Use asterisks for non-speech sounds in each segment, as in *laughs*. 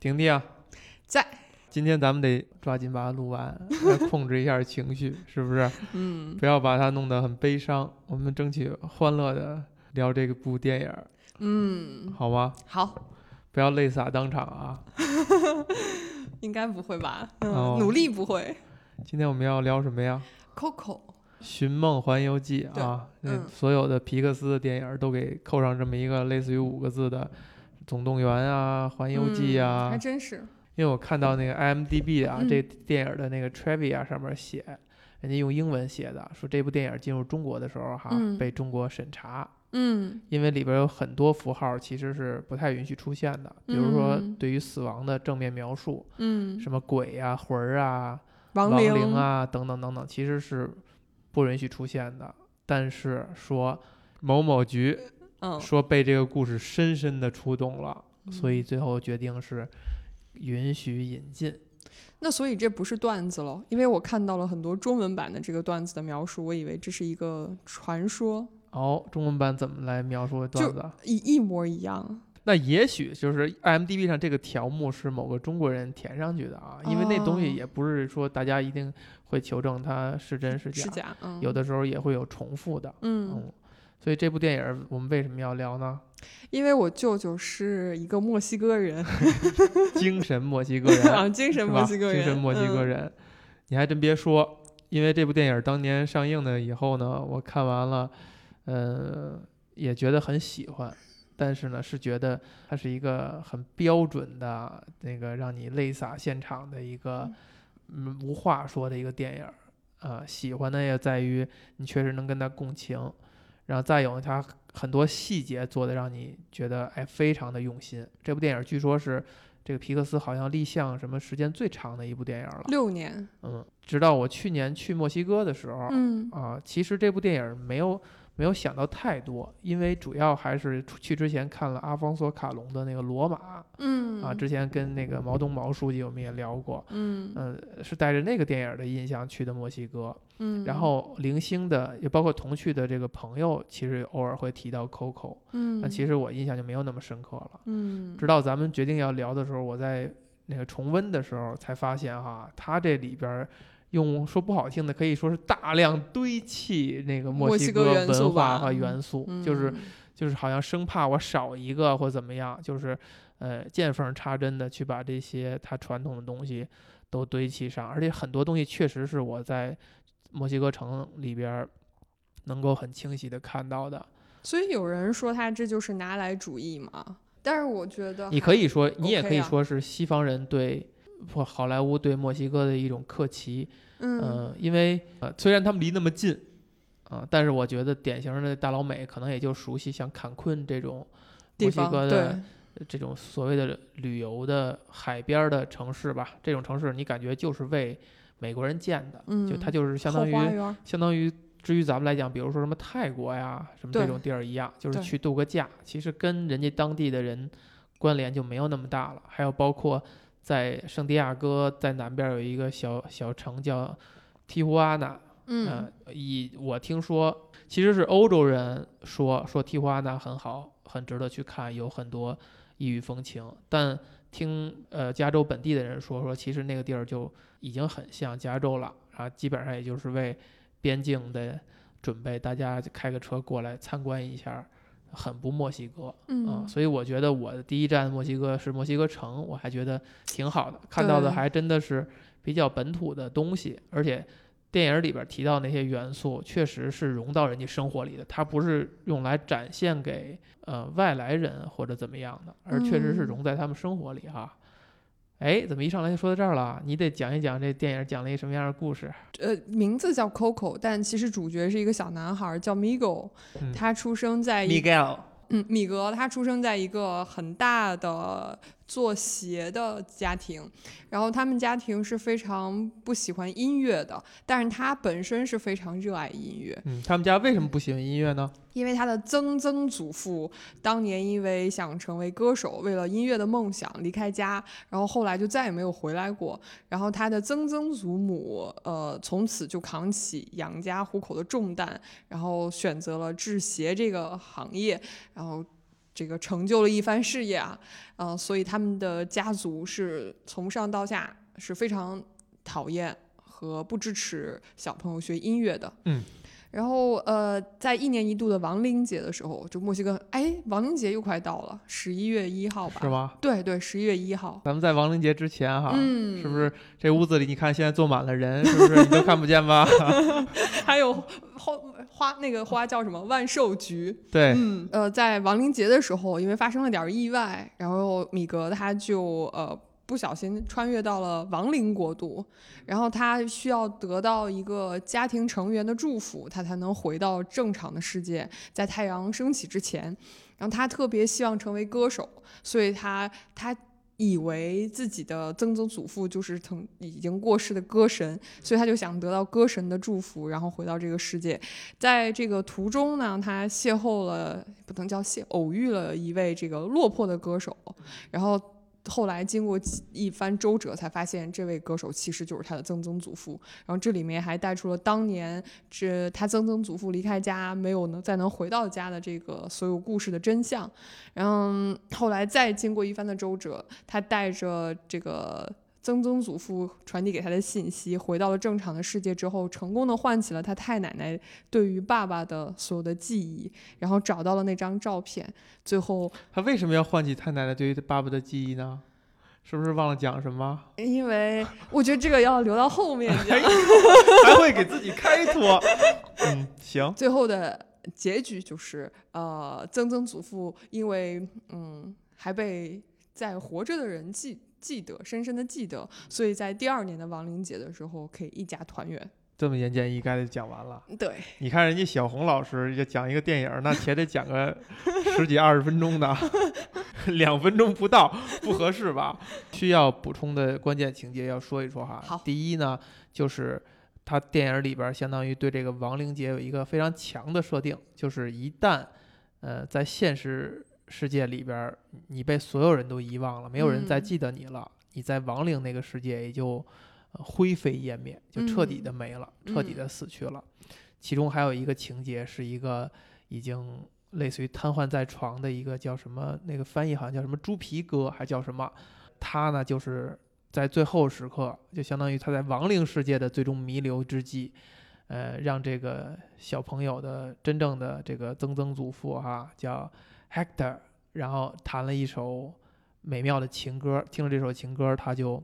婷婷在。今天咱们得抓紧把它录完，*laughs* 来控制一下情绪，是不是？嗯，不要把它弄得很悲伤。我们争取欢乐的聊这个部电影，嗯，好吗？好，不要泪洒当场啊！*laughs* 应该不会吧？哦嗯，努力不会。今天我们要聊什么呀？Coco，《寻梦环游记》啊，那嗯所有的皮克斯的电影都给扣上这么一个类似于五个字的《总动员》啊，《环游记》嗯啊还。真是。因为我看到那个 IMDB 啊，嗯。这电影的那个 trivia 上面写，人家用英文写的，说这部电影进入中国的时候哈，嗯。被中国审查，嗯。因为里边有很多符号其实是不太允许出现的，比如说嗯对于死亡的正面描述，嗯，什么鬼啊、魂儿啊、亡亡灵啊等等等等，其实是不允许出现的。但是说某某局嗯，说被这个故事深深的触动了，所嗯以最后决定是允许引进。那所以这不是段子了，因为我看到了很多中文版的这个段子的描述，我以为这是一个传说，哦，中文版怎么来描述段子？一一模一样。那也许就是 IMDB 上这个条目是某个中国人填上去的啊，因为那东西哦也不是说大家一定会求证它是真是假，是假，嗯，有的时候也会有重复的。嗯，嗯，所以这部电影我们为什么要聊呢？因为我舅舅是一个墨西哥人 *laughs* *laughs* 精神墨西哥人，啊，精神墨西哥人，精神墨西哥嗯，人，你还真别说，因为这部电影当年上映了以后呢，我看完了，呃，也觉得很喜欢，但是呢，是觉得它是一个很标准的那个让你泪洒现场的一个嗯。无话说的一个电影儿。啊、喜欢的也在于你确实能跟他共情，然后再有它很多细节做的让你觉得哎非常的用心。这部电影据说是这个皮克斯好像立项什么时间最长的一部电影了，六年，嗯，直到我去年去墨西哥的时候，嗯啊，其实这部电影没有没有想到太多，因为主要还是去之前看了阿方索卡隆的那个《罗马》嗯啊，之前跟那个毛东毛书记我们也聊过，嗯嗯、是带着那个电影的印象去的墨西哥，嗯，然后零星的也包括同去的这个朋友，其实偶尔会提到 Coco，嗯，那其实我印象就没有那么深刻了。嗯直到咱们决定要聊的时候，我在那个重温的时候才发现哈，他这里边儿用说不好听的，可以说是大量堆砌那个墨墨西哥文化和元素，就是就是好像生怕我少一个或怎么样，就是呃见缝插针的去把这些它传统的东西都堆砌上，而且很多东西确实是我在墨西哥城里边儿能够很清晰的看到的。所以有人说他这就是拿来主义嘛，但是我觉得你可以说，你也可以啊说是西方人对或好莱坞对墨西哥的一种客气，嗯呃，因为呃虽然他们离那么近，啊、但是我觉得典型的大老美可能也就熟悉像坎昆这种墨西哥的这种所谓的旅游的海边儿的城市吧，这种城市你感觉就是为美国人建的，就它嗯就是相当于相当于至于咱们来讲，比如说什么泰国呀，什么这种地儿一样，就是去度个假，其实跟人家当地的人关联就没有那么大了。还有包括在圣地亚哥在南边有一个小小城叫提胡阿纳，嗯呃，以我听说其实是欧洲人说说提胡阿纳很好，很值得去看，有很多异域风情，但。听呃加州本地的人说说，其实那个地儿就已经很像加州了啊，基本上也就是为边境的准备，大家开个车过来参观一下，很不墨西哥。啊、嗯所以我觉得我的第一站墨西哥是墨西哥城，我还觉得挺好的，看到的还真的是比较本土的东西，而且电影里边提到那些元素，确实是融到人家生活里的，它不是用来展现给呃外来人或者怎么样的，而确实是嗯。融在他们生活里哈。哎，怎么一上来就说到这儿了？你得讲一讲这电影讲了一个什么样的故事？呃，名字叫 Coco，但其实主角是一个小男孩儿，叫 Miguel 他出生在 Miguel，嗯米格，他出生在一个很大的做鞋的家庭，然后他们家庭是非常不喜欢音乐的，但是他本身是非常热爱音乐，嗯，他们家为什么不喜欢音乐呢？因为他的曾曾祖父当年因为想成为歌手，为了音乐的梦想离开家，然后后来就再也没有回来过。然后他的曾曾祖母，呃，从此就扛起养家糊口的重担，然后选择了制鞋这个行业，然后这个成就了一番事业啊，嗯、所以他们的家族是从上到下是非常讨厌和不支持小朋友学音乐的。嗯。然后，呃，在一年一度的亡灵节的时候，就墨西哥，哎，亡灵节又快到了，十一月一号吧？是吗？对对，十一月一号。咱们在亡灵节之前哈，嗯，是不是这屋子里你看现在坐满了人，是不是你都看不见吧？*laughs* 还有花花那个花叫什么万寿菊？对，嗯，呃，在亡灵节的时候，因为发生了点意外，然后米格他就呃不小心穿越到了亡灵国度，然后他需要得到一个家庭成员的祝福，他才能回到正常的世界，在太阳升起之前。然后他特别希望成为歌手，所以他他以为自己的曾曾祖父就是曾已经过世的歌神，所以他就想得到歌神的祝福，然后回到这个世界。在这个途中呢，他邂逅了，不能叫邂，偶遇了一位这个落魄的歌手，然后后来经过一番周折，才发现这位歌手其实就是他的曾曾祖父。然后这里面还带出了当年这他曾曾祖父离开家没有能再能回到家的这个所有故事的真相。然后后来再经过一番的周折，他带着这个。曾曾祖父传递给他的信息，回到了正常的世界之后，成功的唤起了他太奶奶对于爸爸的所有的记忆，然后找到了那张照片，最后他为什么要唤起太奶奶对于爸爸的记忆呢？是不是忘了讲什么？因为我觉得这个要留到后面讲。还会给自己开脱？*laughs* 嗯，行，最后的结局就是，呃，曾曾祖父因为嗯还被在活着的人记记得，深深的记得，所以在第二年的亡灵节的时候可以一家团圆。这么言简意赅的讲完了。对，你看人家小红老师就讲一个电影，那且得讲个 *laughs* 十几二十分钟的，*laughs* 两分钟不到，不合适吧？*laughs* 需要补充的关键情节要说一说哈。好第一呢，就是他电影里边相当于对这个亡灵节有一个非常强的设定，就是一旦呃在现实世界里边你被所有人都遗忘了，没有人再嗯记得你了，你在亡灵那个世界也就。呃灰飞烟灭，就彻底的嗯没了，彻底嗯的死去了。其中还有一个情节是一个已经类似于瘫痪在床的一个叫什么，那个翻译好像叫什么猪皮哥，还叫什么？他呢就是在最后时刻，就相当于他在亡灵世界的最终弥留之际，呃，让这个小朋友的真正的这个曾曾祖父哈叫 Hector，然后弹了一首美妙的情歌，听了这首情歌，他就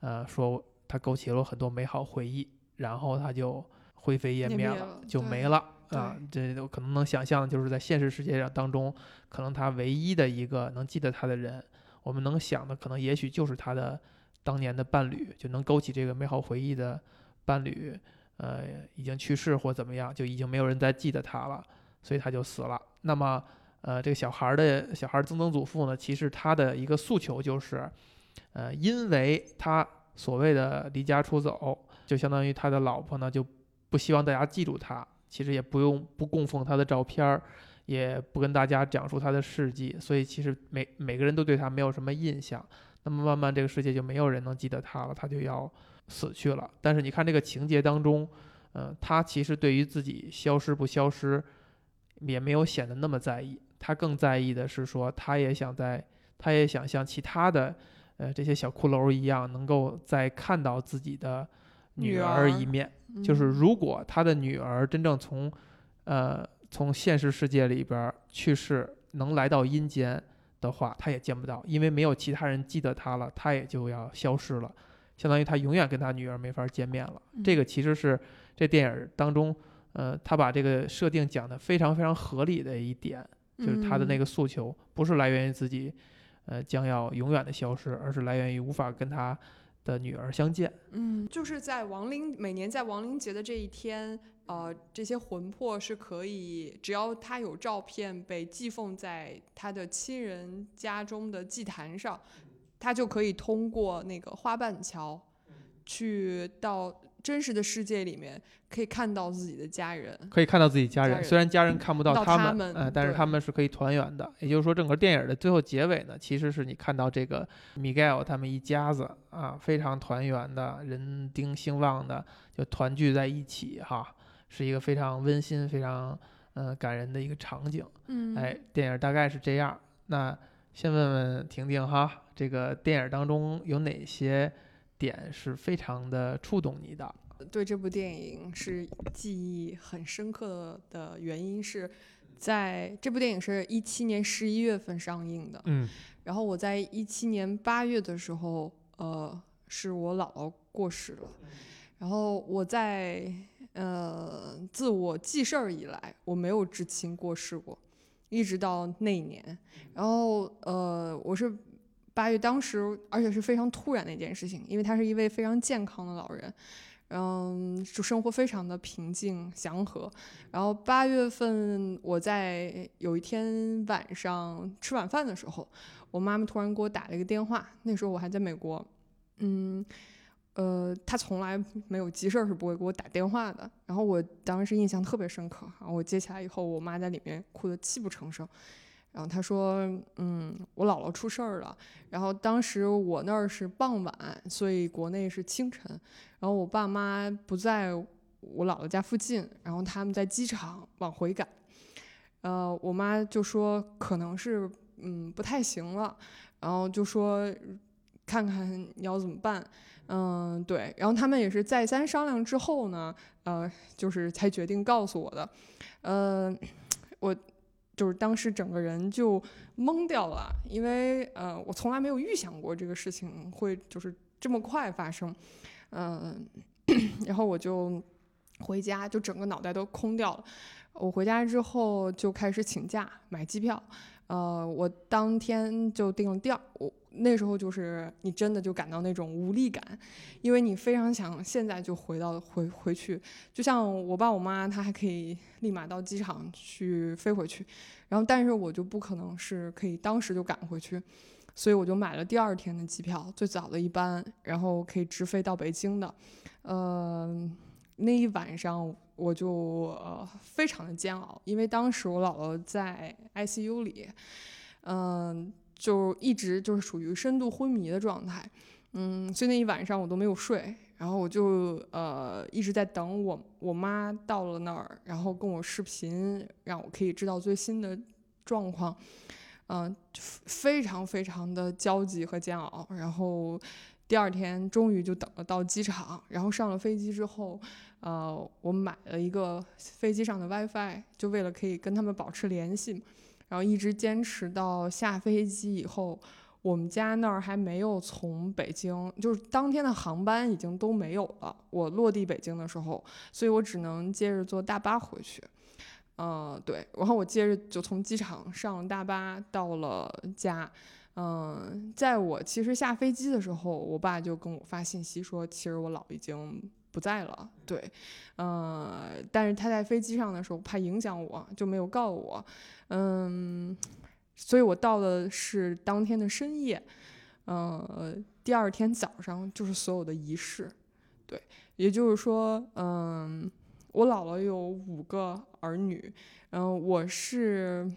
呃说他勾起了很多美好回忆，然后他就灰飞烟灭了，就没了啊！这都可能能想象，就是在现实世界上当中，可能他唯一的一个能记得他的人，我们能想的可能也许就是他的当年的伴侣，就能勾起这个美好回忆的伴侣，呃，已经去世或怎么样，就已经没有人再记得他了，所以他就死了。那么，呃，这个小孩儿的小孩曾曾祖父呢，其实他的一个诉求就是，呃，因为他所谓的离家出走，就相当于他的老婆呢就不希望大家记住他，其实也不用不供奉他的照片儿，也不跟大家讲述他的事迹，所以其实每每个人都对他没有什么印象。那么慢慢这个世界就没有人能记得他了，他就要死去了。但是你看这个情节当中，呃，他其实对于自己消失不消失，也没有显得那么在意。他更在意的是说，他也想在，他也想像其他的，呃，这些小骷髅一样，能够再看到自己的女女儿儿一面。就是嗯如果他的女儿真正从，呃，从现实世界里边儿去世，能来到阴间的话，他也见不到，因为没有其他人记得他了，他也就要消失了，相当于他永远跟他女儿没法见面了。这嗯个其实是这电影儿当中，呃，他把这个设定讲得非常非常合理的一点，就是他的那嗯个诉求不是来源于自己，呃，将要永远的消失，而是来源于无法跟他的女儿相见。嗯，就是在亡灵每年在亡灵节的这一天，呃，这些魂魄是可以，只要他有照片被寄奉在他的亲人家中的祭坛上，他就可以通过那个花瓣桥，去到真实的世界里面，可以看到自己的家人。可以看到自己家人，家人虽然家人看不到到他他们呃，但是他们是可以团圆的。也就是说，整个电影的最后结尾呢，其实是你看到这个 Miguel 他们一家子啊，非常团圆的，人丁兴旺的，就团聚在一起哈，是一个非常温馨、非常嗯、感人的一个场景。嗯，哎，电影大概是这样。那先问问婷婷哈，这个电影当中有哪些点是非常的触动你的？对这部电影是记忆很深刻的原因是，在这部电影是一七年十一月份上映的，嗯。然后我在一七年八月的时候，呃，是我姥姥过世了，然后我在呃自我记事儿以来，我没有知亲过世过，一直到那一年，然后呃我是八月当时，而且是非常突然的一件事情，因为他是一位非常健康的老人。嗯，就生活非常的平静祥和。然后八月份，我在有一天晚上吃晚饭的时候，我妈妈突然给我打了一个电话，那时候我还在美国。嗯，呃，她从来没有急事儿是不会给我打电话的。然后我当时印象特别深刻，然后我接起来以后，我妈在里面哭得泣不成声。然后他说：“嗯，我姥姥出事儿了。然后当时我那儿是傍晚，所以国内是清晨。然后我爸妈不在我姥姥家附近，然后他们在机场往回赶。呃，我妈就说可能是嗯不太行了，然后就说看看你要怎么办。嗯，对，然后他们也是再三商量之后呢，呃，就是才决定告诉我的。呃，*smacks lips* 我就是当时整个人就懵掉了，因为呃，我从来没有预想过这个事情会就是这么快发生。嗯，*clears throat* 然后我就回家，就整个脑袋都空掉了。我回家之后就开始请假买机票，呃，我当天就订了第二，我那时候就是你真的就感到那种无力感，因为你非常想现在就回到回回去，就像我爸我妈他还可以立马到机场去飞回去，然后但是我就不可能是可以当时就赶回去。所以我就买了第二天的机票，最早的一班，然后可以直飞到北京的。呃，那一晚上我就呃非常的煎熬，因为当时我姥姥在 ICU 里，嗯、就一直就是属于深度昏迷的状态，嗯，所以那一晚上我都没有睡，然后我就呃一直在等我我妈到了那儿，然后跟我视频，让我可以知道最新的状况。嗯、非常非常的焦急和煎熬。然后第二天终于就等了到机场，然后上了飞机之后，呃，我买了一个飞机上的 WiFi，就为了可以跟他们保持联系，然后一直坚持到下飞机以后。我们家那儿还没有从北京，就是当天的航班已经都没有了。我落地北京的时候，所以我只能接着坐大巴回去。呃，对，然后我接着就从机场上了大巴到了家。嗯、在我其实下飞机的时候，我爸就跟我发信息说，其实我姥已经不在了。对，呃，但是他在飞机上的时候怕影响我，就没有告我。嗯，所以我到的是当天的深夜。呃，第二天早上就是所有的仪式。对，也就是说，嗯。我姥姥有五个儿女，嗯、我是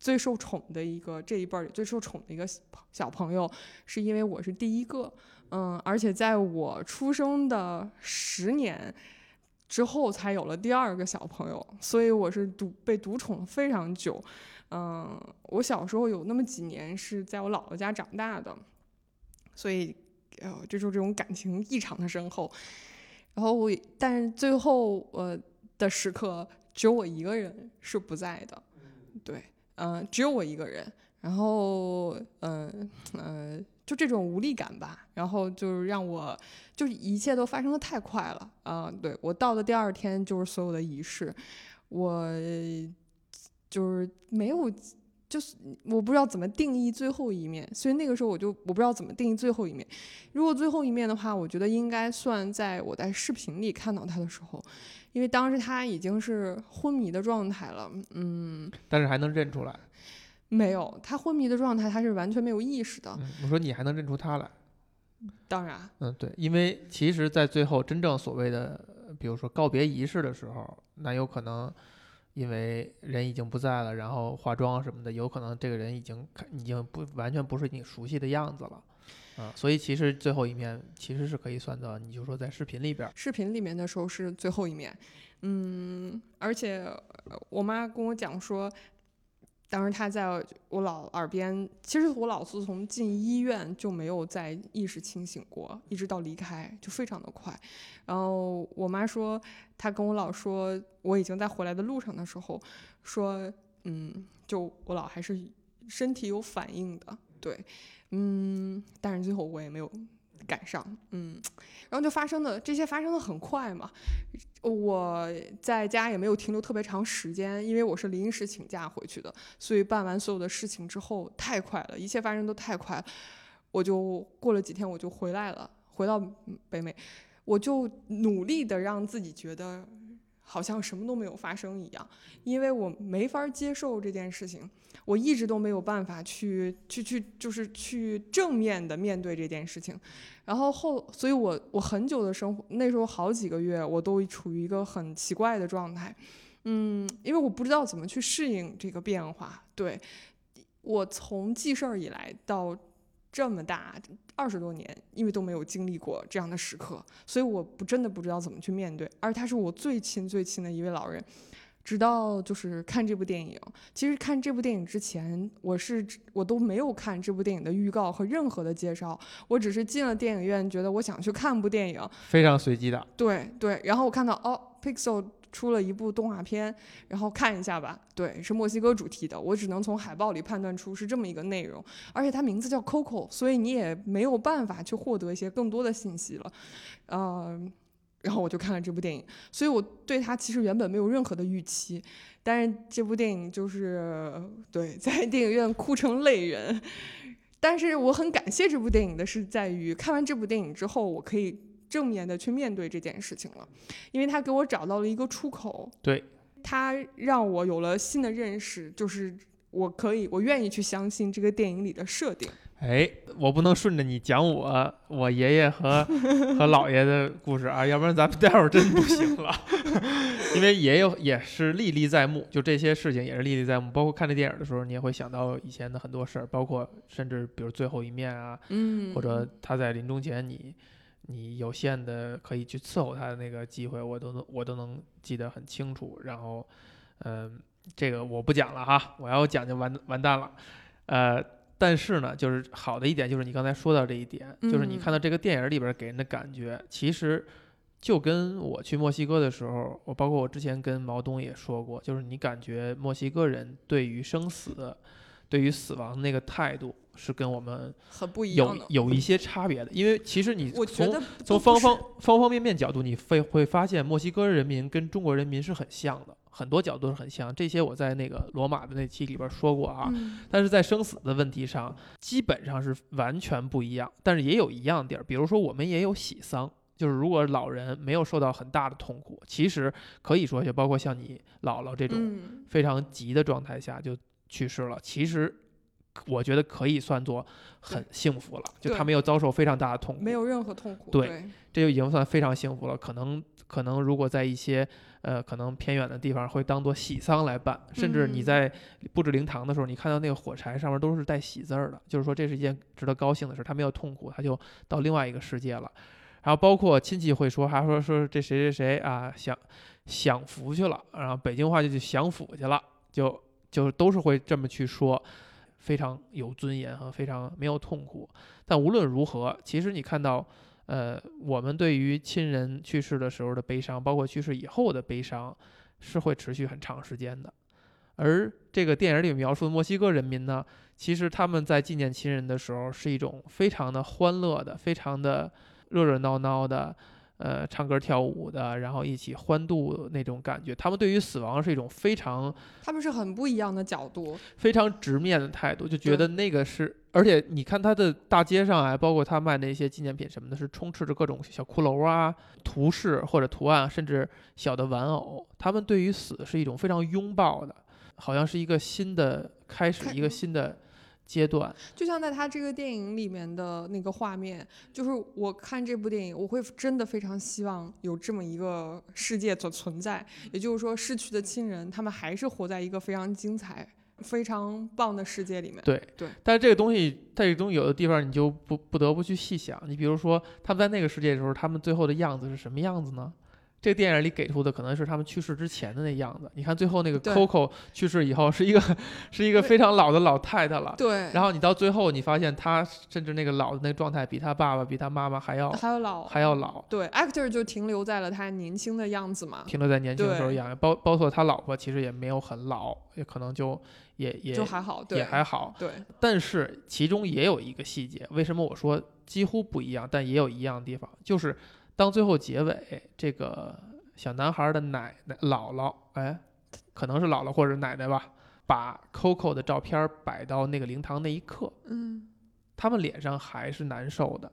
最受宠的一个，这一辈儿里最受宠的一个小小朋友，是因为我是第一个，嗯，而且在我出生的十年之后才有了第二个小朋友，所以我是独被独宠非常久，嗯，我小时候有那么几年是在我姥姥家长大的，所以，呃，这就是这种感情异常的深厚。然后我，但是最后我的时刻，只有我一个人是不在的，对，嗯、只有我一个人。然后，嗯呃就这种无力感吧，然后就是让我，就是一切都发生的太快了啊、对我到的第二天就是所有的仪式，我就是没有。就是我不知道怎么定义最后一面，所以那个时候我就我不知道怎么定义最后一面。如果最后一面的话，我觉得应该算在我在视频里看到他的时候，因为当时他已经是昏迷的状态了。嗯，但是还能认出来。没有，他昏迷的状态，他是完全没有意识的。嗯，我说你还能认出他来。当然，嗯，对，因为其实，在最后真正所谓的，呃比如说告别仪式的时候，那有可能因为人已经不在了，然后化妆什么的，有可能这个人已经看已经不完全不是你熟悉的样子了。啊，所以其实最后一面其实是可以算到，你就说在视频里边儿，视频里面的时候是最后一面，嗯，而且呃我妈跟我讲说，当时她在我姥耳边，其实我老自从进医院就没有再意识清醒过，一直到离开就非常的快。然后我妈说，她跟我姥说，我已经在回来的路上的时候，说，嗯，就我姥还是身体有反应的，对，嗯，但是最后我也没有赶上，嗯，然后就发生的这些发生的很快嘛，我在家也没有停留特别长时间，因为我是临时请假回去的，所以办完所有的事情之后太快了，一切发生都太快了，我就过了几天我就回来了，回到北美，我就努力的让自己觉得好像什么都没有发生一样，因为我没法接受这件事情，我一直都没有办法去去去就是去正面的面对这件事情。然后后，所以我我很久的生活，那时候好几个月，我都处于一个很奇怪的状态，嗯，因为我不知道怎么去适应这个变化。对我从记事儿以来到这么大二十多年，因为都没有经历过这样的时刻，所以我不真的不知道怎么去面对。而他是我最亲最亲的一位老人。直到就是看这部电影，其实看这部电影之前，我是我都没有看这部电影的预告和任何的介绍，我只是进了电影院，觉得我想去看部电影，非常随机的。对对，然后我看到哦，Pixel 出了一部动画片，然后看一下吧，对，是墨西哥主题的，我只能从海报里判断出是这么一个内容，而且它名字叫 Coco，所以你也没有办法去获得一些更多的信息了，嗯。然后我就看了这部电影，所以我对它其实原本没有任何的预期，但是这部电影就是对在电影院哭成泪人，*laughs* 但是我很感谢这部电影的是在于看完这部电影之后，我可以正面的去面对这件事情了，因为他给我找到了一个出口，对，他让我有了新的认识，就是我可以我愿意去相信这个电影里的设定。哎，我不能顺着你讲我我爷爷和和姥爷的故事啊，要不然咱们待会儿真不行了。*laughs* 因为爷爷也是历历在目，就这些事情也是历历在目。包括看这电影的时候，你也会想到以前的很多事儿，包括甚至比如最后一面啊，嗯，或者他在临终前你你有限的可以去伺候他的那个机会，我都能我都能记得很清楚。然后，嗯，这个我不讲了哈，我要讲就完完蛋了，呃。但是呢，就是好的一点就是你刚才说到这一点，就是你看到这个电影里边给人的感觉，其实就跟我去墨西哥的时候，我包括我之前跟毛东也说过，就是你感觉墨西哥人对于生死、对于死亡那个态度是跟我们很不一样有有一些差别的，因为其实你从从方方方方面面角度，你会会发现墨西哥人民跟中国人民是很像的。很多角度是很像，这些我在那个罗马的那期里边说过啊，但是在生死的问题上，基本上是完全不一样，但是也有一样地儿，比如说我们也有喜丧，就是如果老人没有受到很大的痛苦，其实可以说就包括像你姥姥这种非常急的状态下就去世了，其实我觉得可以算作很幸福了，就他没有遭受非常大的痛苦，没有任何痛苦，对，这就已经算非常幸福了。可能可能如果在一些呃，可能偏远的地方会当做喜丧来办，甚至你在布置灵堂的时候，你看到那个火柴上面都是带喜字儿的，就是说这是一件值得高兴的事，他没有痛苦，他就到另外一个世界了。然后包括亲戚会说，还说说这谁谁谁啊享享福去了，然后北京话就去享福去了，就就是都是会这么去说，非常有尊严和非常没有痛苦。但无论如何，其实你看到。呃，我们对于亲人去世的时候的悲伤，包括去世以后的悲伤，是会持续很长时间的。而这个电影里描述的墨西哥人民呢，其实他们在纪念亲人的时候，是一种非常的欢乐的，非常的热热闹闹的。呃，唱歌跳舞的，然后一起欢度那种感觉。他们对于死亡是一种非常，他们是很不一样的角度，非常直面的态度，就觉得那个是。而且你看他的大街上啊，包括他卖那些纪念品什么的，是充斥着各种小骷髅啊、图示或者图案，甚至小的玩偶。他们对于死是一种非常拥抱的，好像是一个新的开始，一个新的。阶段，就像在他这个电影里面的那个画面，就是我看这部电影，我会真的非常希望有这么一个世界所存在。也就是说，逝去的亲人，他们还是活在一个非常精彩、非常棒的世界里面。对对，但是这个东西，这个东西有的地方你就不不得不去细想。你比如说，他们在那个世界的时候，他们最后的样子是什么样子呢？这个电影里给出的可能是他们去世之前的那样子。你看最后那个 Coco 去世以后，是一个是一个非常老的老太太了。对，然后你到最后，你发现她甚至那个老的那个状态，比她爸爸、比她妈妈还要还要老还要老，对，actor 就停留在了他年轻的样子嘛，停留在年轻的时候样。包包括他老婆其实也没有很老，也可能就也也就还好，对，也还好。对，但是其中也有一个细节，为什么我说几乎不一样，但也有一样的地方，就是当最后结尾这个小男孩的奶奶姥姥，哎，可能是姥姥或者奶奶吧，把 Coco 的照片摆到那个灵堂那一刻，嗯。他们脸上还是难受的，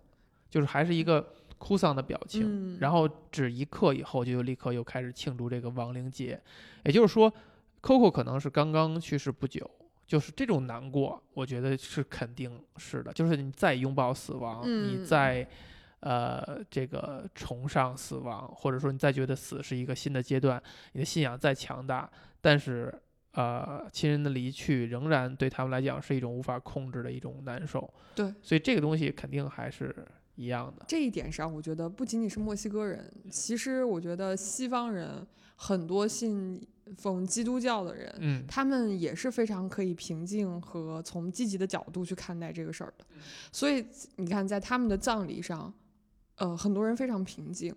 就是还是一个哭丧的表情。嗯，然后只一刻以后，就又立刻又开始庆祝这个亡灵节，也就是说，Coco 可能是刚刚去世不久，就是这种难过，我觉得是肯定是的，就是你再拥抱死亡，你嗯。再呃这个崇尚死亡，或者说你再觉得死是一个新的阶段，你的信仰再强大，但是。呃，亲人的离去仍然对他们来讲是一种无法控制的一种难受。对，所以这个东西肯定还是一样的。这一点上，我觉得不仅仅是墨西哥人，其实我觉得西方人很多信奉基督教的人，嗯，他们也是非常可以平静和从积极的角度去看待这个事儿的。所以你看，在他们的葬礼上，呃，很多人非常平静，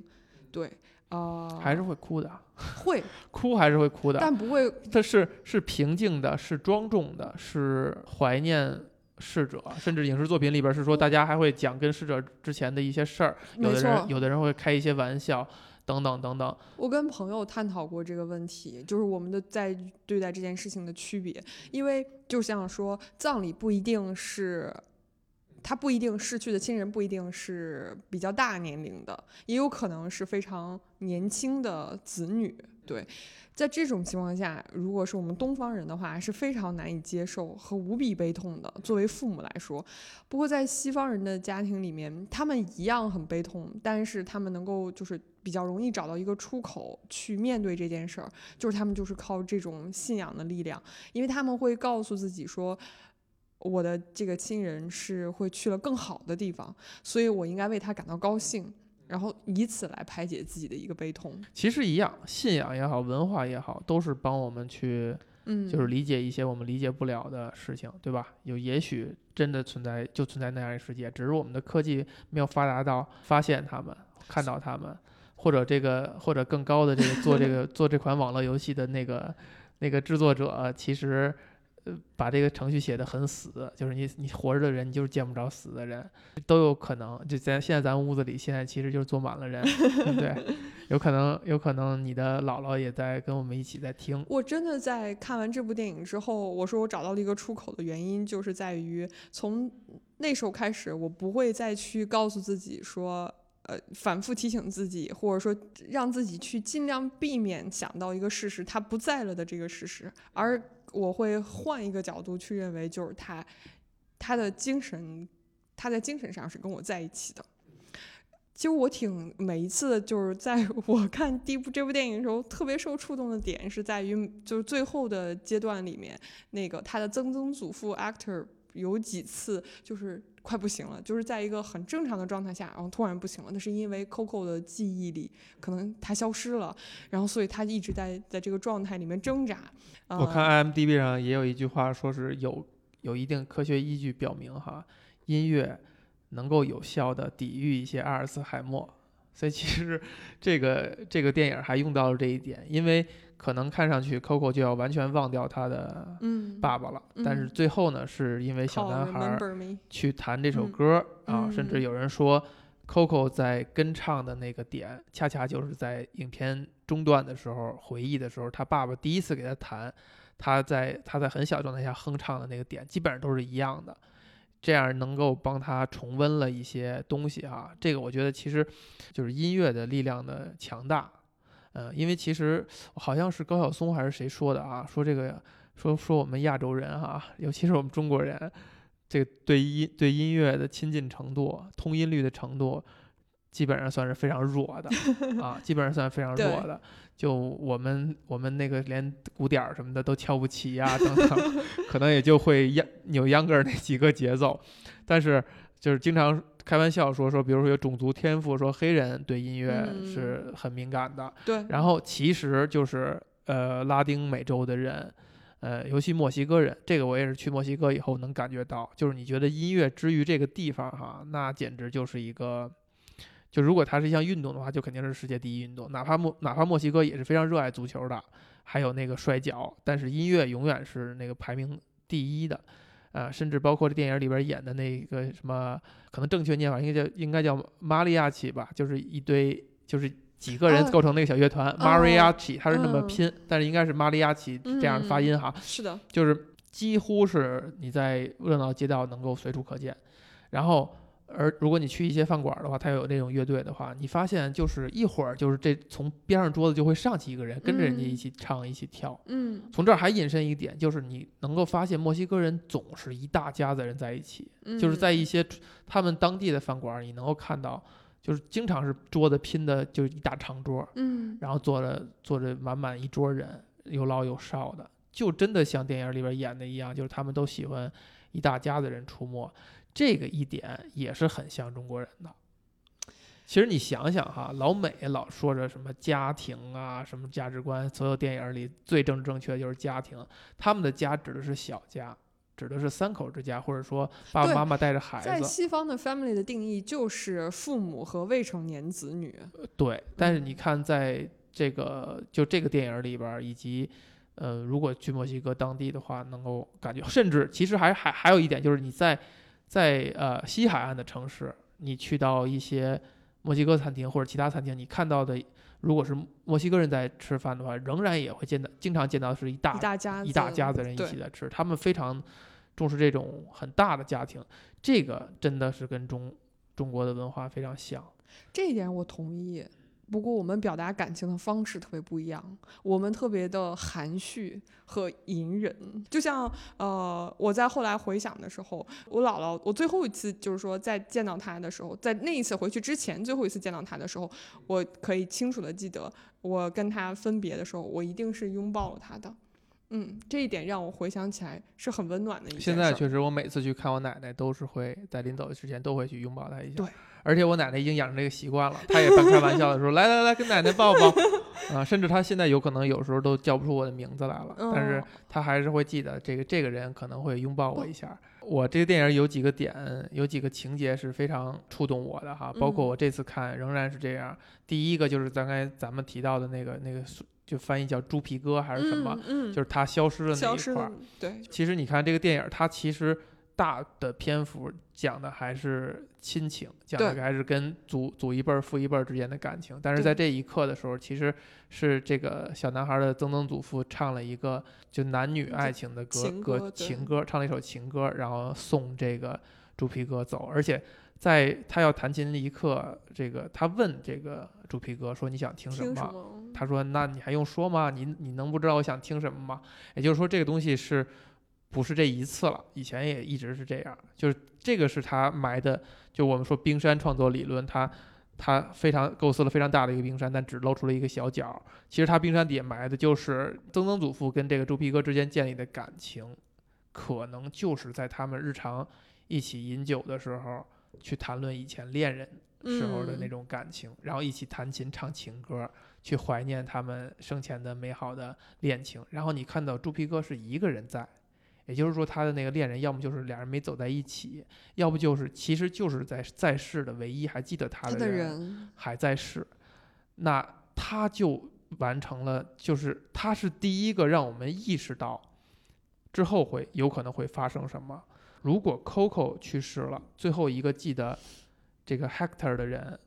对，呃，还是会哭的，*laughs* 会，哭还是会哭的。但不会，它是是平静的，是庄重的，是怀念逝者，甚至影视作品里边是说，大家还会讲跟逝者之前的一些事儿，有的人。有的人会开一些玩笑，等等等等。我跟朋友探讨过这个问题，就是我们的在对待这件事情的区别，因为就像说，葬礼不一定是。他不一定逝去的亲人不一定是比较大年龄的，也有可能是非常年轻的子女。对，在这种情况下，如果是我们东方人的话，是非常难以接受和无比悲痛的。作为父母来说，不过在西方人的家庭里面，他们一样很悲痛，但是他们能够就是比较容易找到一个出口去面对这件事儿，就是他们就是靠这种信仰的力量，因为他们会告诉自己说。我的这个亲人是会去了更好的地方，所以我应该为他感到高兴，然后以此来排解自己的一个悲痛。其实一样，信仰也好，文化也好，都是帮我们去嗯，就是理解一些我们理解不了的事情，对吧？有也许真的存在，就存在那样一个世界，只是我们的科技没有发达到发现他们、看到他们，或者这个或者更高的这个做这个 *laughs* 做这款网络游戏的那个那个制作者，其实呃把这个程序写得很死，就是你你活着的人，你就是见不着死的人，都有可能。就咱现在咱屋子里现在其实就是坐满了人，对不对？*laughs* 有可能有可能你的姥姥也在跟我们一起在听。我真的在看完这部电影之后，我说我找到了一个出口的原因，就是在于从那时候开始，我不会再去告诉自己说，呃，反复提醒自己，或者说让自己去尽量避免想到一个事实，他不在了的这个事实，而我会换一个角度去认为，就是他，他的精神，他在精神上是跟我在一起的。其实我挺每一次就是在 *laughs* 我看第一部这部电影的时候，特别受触动的点是在于，就是最后的阶段里面，那个他的曾曾祖父 actor 有几次就是快不行了，就是在一个很正常的状态下，然后突然不行了。那是因为 Coco 的记忆里可能他消失了，然后所以他一直在在这个状态里面挣扎。我看 IMDB 上也有一句话，说是有有一定科学依据表明哈，音乐能够有效的抵御一些阿尔茨海默。所以其实这个这个电影还用到了这一点，因为可能看上去 Coco 就要完全忘掉他的嗯，爸爸了，但是嗯。最后呢，是因为小男孩儿去弹这首嗯歌、啊，甚至。嗯有人说，Coco 在跟唱的那个点，恰恰就是在影片中段的时候回忆的时候，他爸爸第一次给他弹，他在他在很小状态下哼唱的那个点，基本上都是一样的，这样能够帮他重温了一些东西哈。这个我觉得其实就是音乐的力量的强大，嗯，因为其实好像是高晓松还是谁说的啊，说这个说说我们亚洲人哈，*laughs* 尤其是我们中国人。这个对音对音乐的亲近程度、通音律的程度，基本上算是非常弱的 *laughs* 啊，基本上算非常弱的。就我们我们那个连鼓点儿什么的都敲不齐呀、等等，*laughs* 可能也就会秧扭秧歌儿那几个节奏，但是就是经常开玩笑说说，比如说有种族天赋，说黑人对音乐嗯是很敏感的，对，然后其实就是呃拉丁美洲的人，呃尤其墨西哥人，这个我也是去墨西哥以后能感觉到，就是你觉得音乐之于这个地方哈，那简直就是一个。就如果它是一项运动的话，就肯定是世界第一运动。哪怕墨哪怕墨西哥也是非常热爱足球的，还有那个摔跤，但是音乐永远是那个排名第一的。呃，甚至包括这电影里边演的那个什么，可能正确念法应该叫应该叫马里亚奇吧，就是一堆就是几个人啊构成那个小乐团、哦 mariachi，它是那么嗯拼，但是应该是马里亚奇这样的发音哈，是的，就是几乎是你在热闹街道能够随处可见。然后，而如果你去一些饭馆的话，它有那种乐队的话，你发现就是一会儿就是这从边上桌子就会上去一个人，跟着人家一嗯。起唱一起跳。嗯。从这儿还引申一点，就是你能够发现墨西哥人总是一大家子人在一起，就是在一些他们当地的饭馆儿，你能够看到，就是经常是桌子拼的，就是一大长桌，嗯。然后坐着坐着满满一桌人，有老有少的，就真的像电影里边演的一样，就是他们都喜欢一大家子人出没，这个一点也是很像中国人的。其实你想想哈，老美老说着什么家庭啊，什么价值观，所有电影里最政治正确的就是家庭，他们的家指的是小家，指的是三口之家，或者说爸爸妈妈带着孩子在。西方的 family 的定义就是父母和未成年子女。对，但是嗯你看，在这个就这个电影里边儿，以及呃，如果去墨西哥当地的话，能够感觉，甚至其实还还还有一点，就是你在在呃西海岸的城市，你去到一些墨西哥餐厅或者其他餐厅，你看到的，如果是墨西哥人在吃饭的话，仍然也会见到，经常见到是一大一大家一大子家子人一起在吃，他们非常重视这种很大的家庭，这个真的是跟中中国的文化非常像。这一点我同意。不过我们表达感情的方式特别不一样，我们特别的含蓄和隐忍。就像呃，我在后来回想的时候，我姥姥，我最后一次就是说在见到她的时候，在那一次回去之前最后一次见到她的时候，我可以清楚的记得，我跟她分别的时候，我一定是拥抱了她的。嗯，这一点让我回想起来是很温暖的一件事现在确实，我每次去看我奶奶，都是会在临走之前都会去拥抱她一下。对，而且我奶奶已经养成这个习惯了，她也半开玩笑的说：“ *laughs* 来来来，跟奶奶抱抱。*laughs* ”啊，甚至她现在有可能有时候都叫不出我的名字来了，但是嗯她还是会记得这个这个人可能会拥抱我一下。我这个电影有几个点，有几个情节是非常触动我的哈，包括嗯我这次看仍然是这样。第一个就是刚才咱们提到的那个那个，就翻译叫猪皮哥还是什么，嗯，嗯就是他消失的那一块儿。，对，其实你看这个电影，它其实大的篇幅讲的还是亲情，讲的还是跟祖祖一辈儿、父一辈儿之间的感情。但是在这一刻的时候，其实是这个小男孩的曾曾祖父唱了一个就男女爱情的歌歌情歌唱了一首情歌，然后送这个猪皮哥走。而且在他要弹琴的一刻，这个他问这个猪皮哥说：“你想听什么？”听什么？他说：“那你还用说吗？你你能不知道我想听什么吗？”也就是说，这个东西是不是这一次了？以前也一直是这样，就是这个是他埋的，就我们说冰山创作理论，他他非常构思了非常大的一个冰山，但只露出了一个小角。其实他冰山底下埋的就是曾曾祖父跟这个猪皮哥之间建立的感情，可能就是在他们日常一起饮酒的时候去谈论以前恋人时候的那嗯种感情，然后一起弹琴唱情歌，去怀念他们生前的美好的恋情。然后你看到猪皮哥是一个人在，也就是说他的那个恋人要么就是俩人没走在一起，要不就是其实就是在在世的唯一还记得他他的人，还在世，那他就完成了，就是他是第一个让我们意识到之后会有可能会发生什么。如果 Coco 去世了，最后一个记得这个 Hector 的人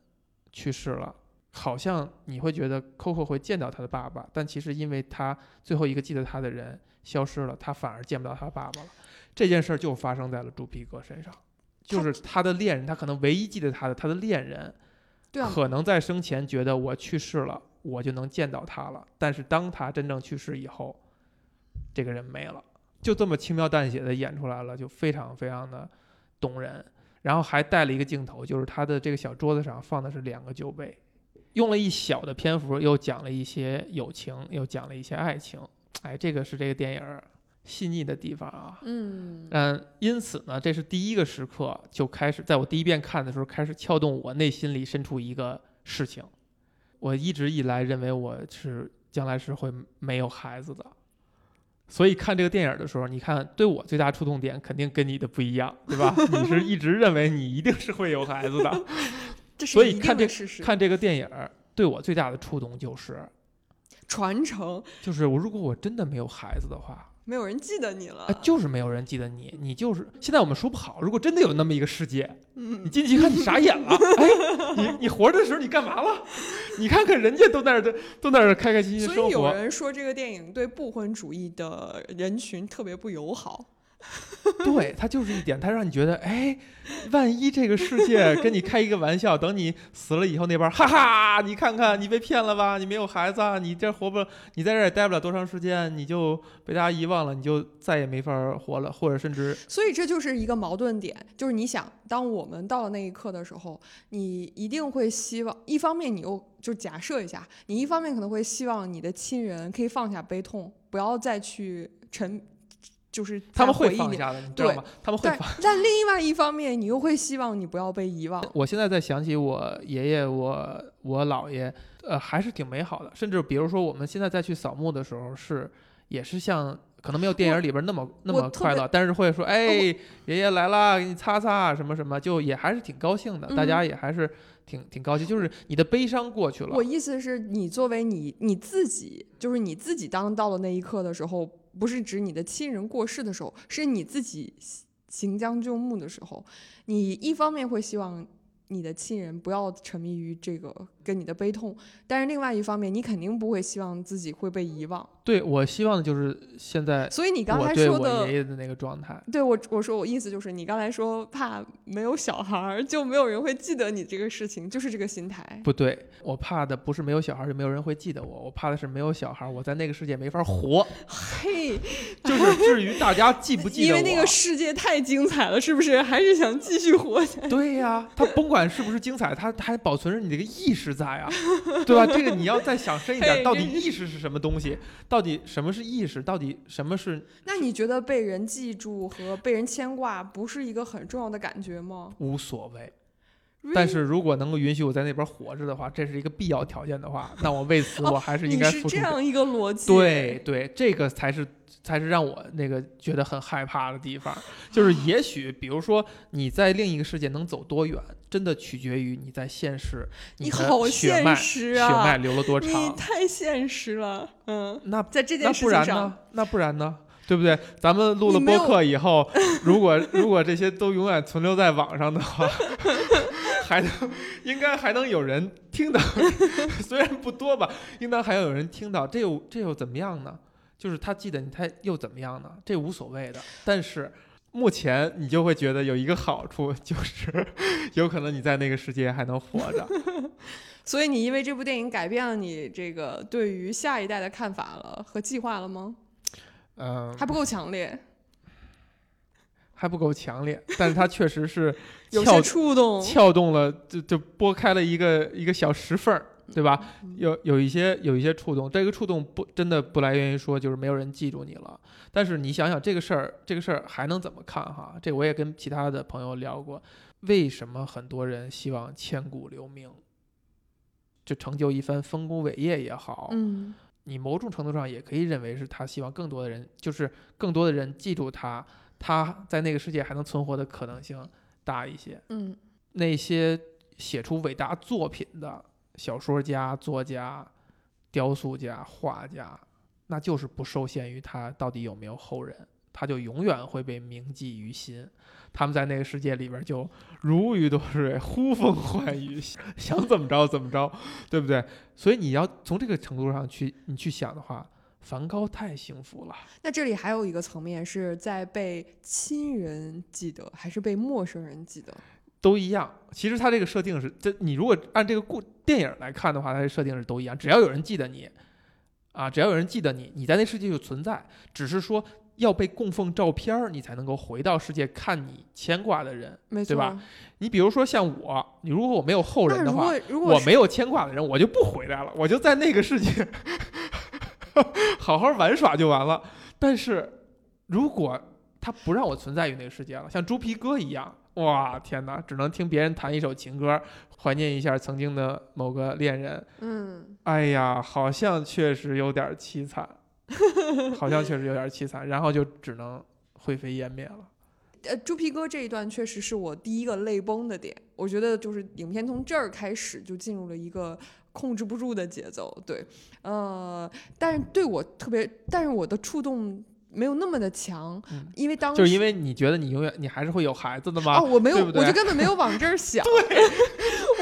去世了，好像你会觉得 Coco 会见到他的爸爸，但其实因为他最后一个记得他的人消失了，他反而见不到他爸爸了。这件事儿就发生在了猪皮哥身上，就是他的恋人，他可能唯一记得他的他的恋人，对啊，可能在生前觉得我去世了，我就能见到他了。但是当他真正去世以后，这个人没了，就这么轻描淡写的演出来了，就非常非常的动人。然后还带了一个镜头，就是他的这个小桌子上放的是两个酒杯，用了一小的篇幅又讲了一些友情，又讲了一些爱情。哎，这个是这个电影儿细腻的地方啊。嗯嗯，因此呢，这是第一个时刻就开始，在我第一遍看的时候开始撬动我内心里深处一个事情。我一直以来认为我是将来是会没有孩子的，所以看这个电影的时候，你看对我最大触动点肯定跟你的不一样，对吧？你是一直认为你一定是会有孩子的，*laughs* 这是所以看这。看这个电影对我最大的触动就是，传承，就是我如果我真的没有孩子的话，没有人记得你了。啊，就是没有人记得你，你就是现在我们说不好，如果真的有那么一个世界，嗯你，进去一看，你傻眼了，哎，你你活着的时候你干嘛了？你看看人家都在那儿都都在那儿开开心心所以有，人说这个电影对不婚主义的人群特别不友好。*laughs* 对他就是一点，他让你觉得，哎，万一这个世界跟你开一个玩笑，等你死了以后，那边哈哈，你看看你被骗了吧？你没有孩子，你这活不，你在这儿也待不了多长时间，你就被大家遗忘了，你就再也没法活了，或者甚至所以这就是一个矛盾点，就是你想，当我们到了那一刻的时候，你一定会希望，一方面你又就假设一下，你一方面可能会希望你的亲人可以放下悲痛，不要再去沉，就是他们会。放下的，你知道对吗？他们会但放。但另外一方面，你又会希望你不要被遗忘。*laughs* 我现在在想起我爷爷、我我姥爷，呃，还是挺美好的。甚至比如说，我们现在再去扫墓的时候，是也是像可能没有电影里边那么那么快乐，但是会说，哎，爷爷来啦，给你擦擦什么什么，就也还是挺高兴的。大嗯家也还是挺挺高兴，就是你的悲伤过去了我。意思是你作为你你自己，就是你自己当到了那一刻的时候，不是指你的亲人过世的时候，是你自己行将就木的时候，你一方面会希望你的亲人不要沉迷于这个跟你的悲痛，但是另外一方面，你肯定不会希望自己会被遗忘。对我希望的就是现在所以你刚才说的爷爷的那个状态。对我我说我意思就是，你刚才说怕没有小孩儿，就没有人会记得你这个事情，就是这个心态。不对，我怕的不是没有小孩，就没有人会记得我。我怕的是没有小孩，我在那个世界没法活。嘿，*laughs* 就是至于大家记不记得我，因为那个世界太精彩了，是不是？还是想继续活下去？对呀、他甭管是不是精彩，他他还保存着你这个意识在啊，*laughs* 对吧？这个你要再想深一点，到底意识是什么东西？到底什么是意识？到底什么是那你觉得被人记住和被人牵挂不是一个很重要的感觉吗？无所谓？但是如果能够允许我在那边活着的话，这是一个必要条件的话，*laughs* 那我为此我还是应该付出的。这样一个逻辑，对，对，这个才是才是让我那个觉得很害怕的地方。*laughs* 就是也许，比如说你在另一个世界能走多远，真的取决于你在现实你的好现血脉血！脉流了多长你。太现实了，嗯，那在这件那不事情上然呢，？那不然呢？对不对？咱们录了播客以后，如果 *laughs* 如果这些都永远存留在网上的话，还能应该还能有人听到，*laughs* 虽然不多吧，应当还有人听到。这又这又怎么样呢？就是他记得你，他又怎么样呢？这无所谓的。但是目前你就会觉得有一个好处，就是 *laughs* 有可能你在那个世界还能活着。*laughs* 所以你因为这部电影改变了你这个对于下一代的看法了和计划了吗？嗯，还不够强烈，还不够强烈，但是它确实是 *laughs* 有撬些触动。撬动了，就就拨开了一个一个小石缝儿，对吧？嗯有有一些有一些触动，这个触动不真的不来源于说就是没有人记住你了，但是你想想这个事儿，这个事儿还能怎么看哈？这我也跟其他的朋友聊过，为什么很多人希望千古留名，就成就一番丰功伟业也好，嗯你某种程度上也可以认为是他希望更多的人，就是更多的人记住他，他在那个世界还能存活的可能性大一些。嗯那些写出伟大作品的小说家、作家、雕塑家、画家，那就是不受限于他到底有没有后人，他就永远会被铭记于心。他们在那个世界里边就如鱼得水、呼风唤雨，想怎么着怎么着，对不对？所以你要从这个程度上去你去想的话，梵高太幸福了。那这里还有一个层面是在被亲人记得，还是被陌生人记得？都一样。其实它这个设定是，这你如果按这个故电影来看的话，它的设定是都一样。只要有人记得你，啊，只要有人记得你，你在那世界就存在。只是说要被供奉照片儿，你才能够回到世界看你牵挂的人。没错，对吧？你比如说像我，你如果我没有后人的话，果如果我没有牵挂的人，我就不回来了，我就在那个世界 *laughs* 好好玩耍就完了。但是如果他不让我存在于那个世界了，像猪皮哥一样，哇，天哪，只能听别人弹一首情歌，怀念一下曾经的某个恋人。嗯，哎呀，好像确实有点凄惨，*laughs* 好像确实有点凄惨，然后就只能灰飞烟灭了。呃，猪皮哥这一段确实是我第一个泪崩的点。我觉得就是影片从这儿开始就进入了一个控制不住的节奏。对，呃，但是对我特别，但是我的触动没有那么的强，嗯因为当时就是因为你觉得你永远你还是会有孩子的吗？哦，我没有，对对我就根本没有往这儿想。*laughs* 对，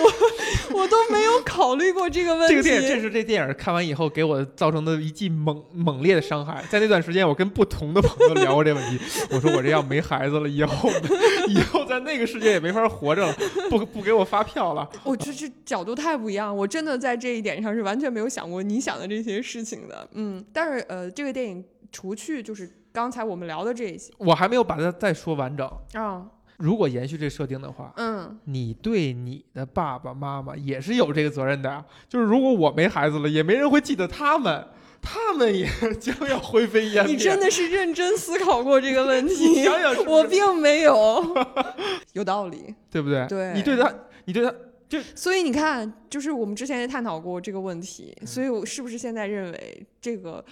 我 *laughs* 我都没有考虑过这个问题。这个电影，这是这电影看完以后给我造成的一记猛猛烈的伤害。在那段时间，我跟不同的朋友聊过这个问题。我说我这要没孩子了，以后 *laughs* 以后在那个世界也没法活着了，不不给我发票了。我这这角度太不一样，我真的在这一点上是完全没有想过你想的这些事情的。嗯，但是呃，这个电影除去就是刚才我们聊的这一些我还没有把它再说完整。啊，如果延续这设定的话，嗯，你对你的爸爸妈妈也是有这个责任的呀。就是如果我没孩子了，也没人会记得他们，他们也将要灰飞烟灭。你真的是认真思考过这个问你题，*laughs* 想想是是我并没有，*laughs* 有道理。对不对？对你对他，你对他，就所以你看，就是我们之前也探讨过这个问题，嗯所以我是不是现在认为这个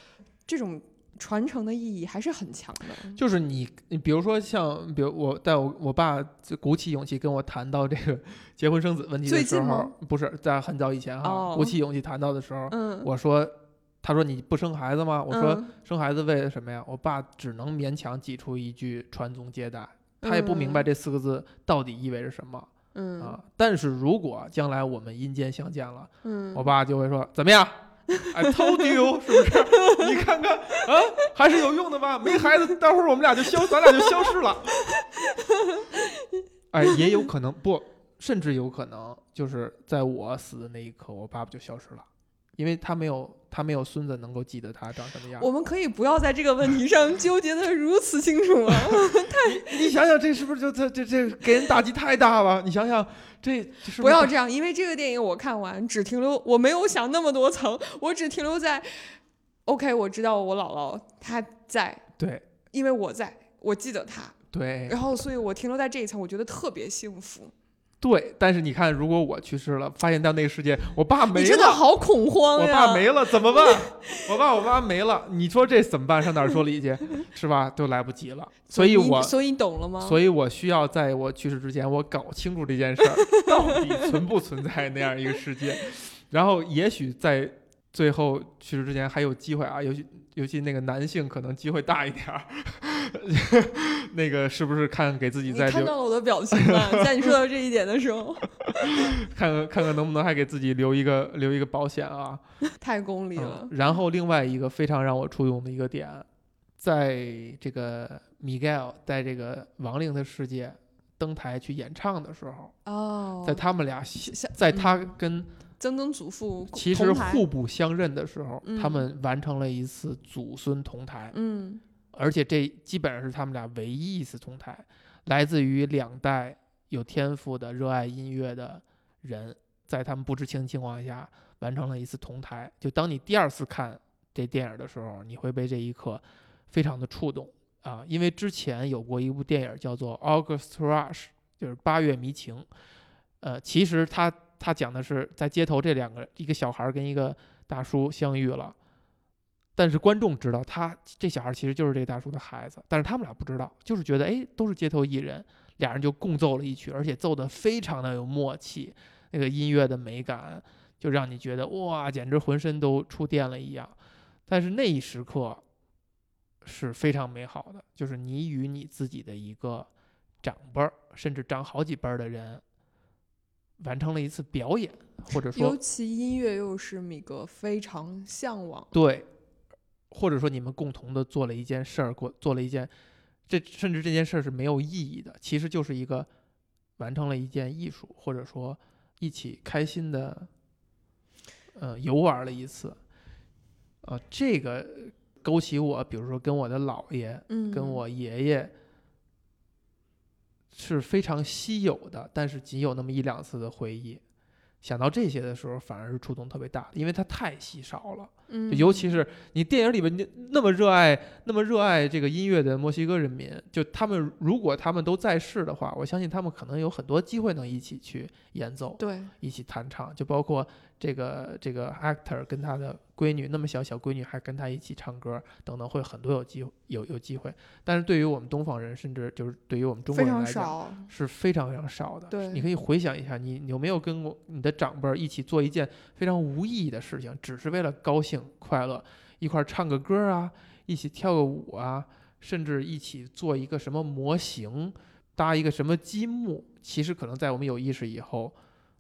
这种传承的意义还是很强的？就是你，你比如说像，比如我带我我爸就鼓起勇气跟我谈到这个 *laughs* 结婚生子问题的时候，不是在很早以前哈，哦鼓起勇气谈到的时候，嗯，我说，他说你不生孩子吗？我说嗯生孩子为了什么呀？我爸只能勉强挤出一句传宗接代，他也不明白嗯这四个字到底意味着什么嗯啊。但是如果将来我们阴间相见了，嗯，我爸就会说怎么样？I told you，是不是？*laughs* 你看看啊，还是有用的吧？没孩子，待会儿我们俩就消，咱俩就消失了。哎，也有可能不，甚至有可能就是在我死的那一刻，我爸爸就消失了，因为他没有他没有孙子能够记得他长什么样。我们可以不要在这个问题上纠结的如此清楚吗？*laughs* 太你想想，这是不是就这这这给人打击太大了？你想想，这不要这样，因为这个电影我看完只停留，我没有想那么多层，我只停留在，OK，我知道我姥姥她在，对因为我在，我记得她，对然后所以我停留在这一层，我觉得特别幸福。对，但是你看，如果我去世了，发现到那个世界，我爸没你真的了。好恐慌我！爸没了怎么办？*laughs* 我爸我妈没了，你说这怎么办？上哪儿说理去？*laughs* 是吧？都来不及了。所以我，你所以你懂了吗？所以我需要在我去世之前，我搞清楚这件事儿到底存不存在那样一个世界。*laughs* 然后，也许在最后去世之前还有机会啊，尤其尤其那个男性可能机会大一点儿。*laughs* 那个是不是看给自己你再留看到了我的表情吗？*laughs* 在你说到这一点的时候，看 *laughs* 看看看能不能还给自己留一个留一个保险啊？太功利了嗯。。然后另外一个非常让我触动的一个点，在这个 Miguel 在这个亡灵的世界登台去演唱的时候，哦，在他们俩在他跟曾曾祖父其实互不相认的时候，他嗯们完成了一次祖孙同台，嗯而且这基本上是他们俩唯一一次同台，来自于两代有天赋的热爱音乐的人，在他们不知情的情况下完成了一次同台。就当你第二次看这电影的时候，你会被这一刻非常的触动啊，因为之前有过一部电影叫做《August Rush》，就是八月迷情。呃，其实他他讲的是在街头这两个一个小孩跟一个大叔相遇了。但是观众知道他这小孩其实就是这个大叔的孩子，但是他们俩不知道，就是觉得哎都是街头艺人，俩人就共奏了一曲，而且奏得非常的有默契，那个音乐的美感就让你觉得哇，简直浑身都触电了一样。但是那一时刻是非常美好的，就是你与你自己的一个长辈儿，甚至长好几辈儿的人，完成了一次表演，或者说尤其音乐又是米格非常向往。对，或者说你们共同的做了一件事儿，过做了一件，这甚至这件事儿是没有意义的，其实就是一个完成了一件艺术，或者说一起开心的，呃，游玩了一次，呃，这个勾起我，比如说跟我的姥爷、嗯，跟我爷爷是非常稀有的，但是仅有那么一两次的回忆。想到这些的时候，反而是触动特别大的，因为它太稀少了。嗯，就尤其是你电影里边你那么热爱、那么热爱这个音乐的墨西哥人民，就他们如果他们都在世的话，我相信他们可能有很多机会能一起去演奏、对，一起弹唱，就包括这个这个 actor 跟他的闺女那么小小闺女还跟他一起唱歌等等，会很多有机有有机会。但是对于我们东方人，甚至就是对于我们中国人来讲。是非常非常少的。对你可以回想一下，你有没有跟过你的长辈儿一起做一件非常无意义的事情，只是为了高兴快乐，一块儿唱个歌啊，一起跳个舞啊，甚至一起做一个什么模型，搭一个什么积木，其实可能在我们有意识以后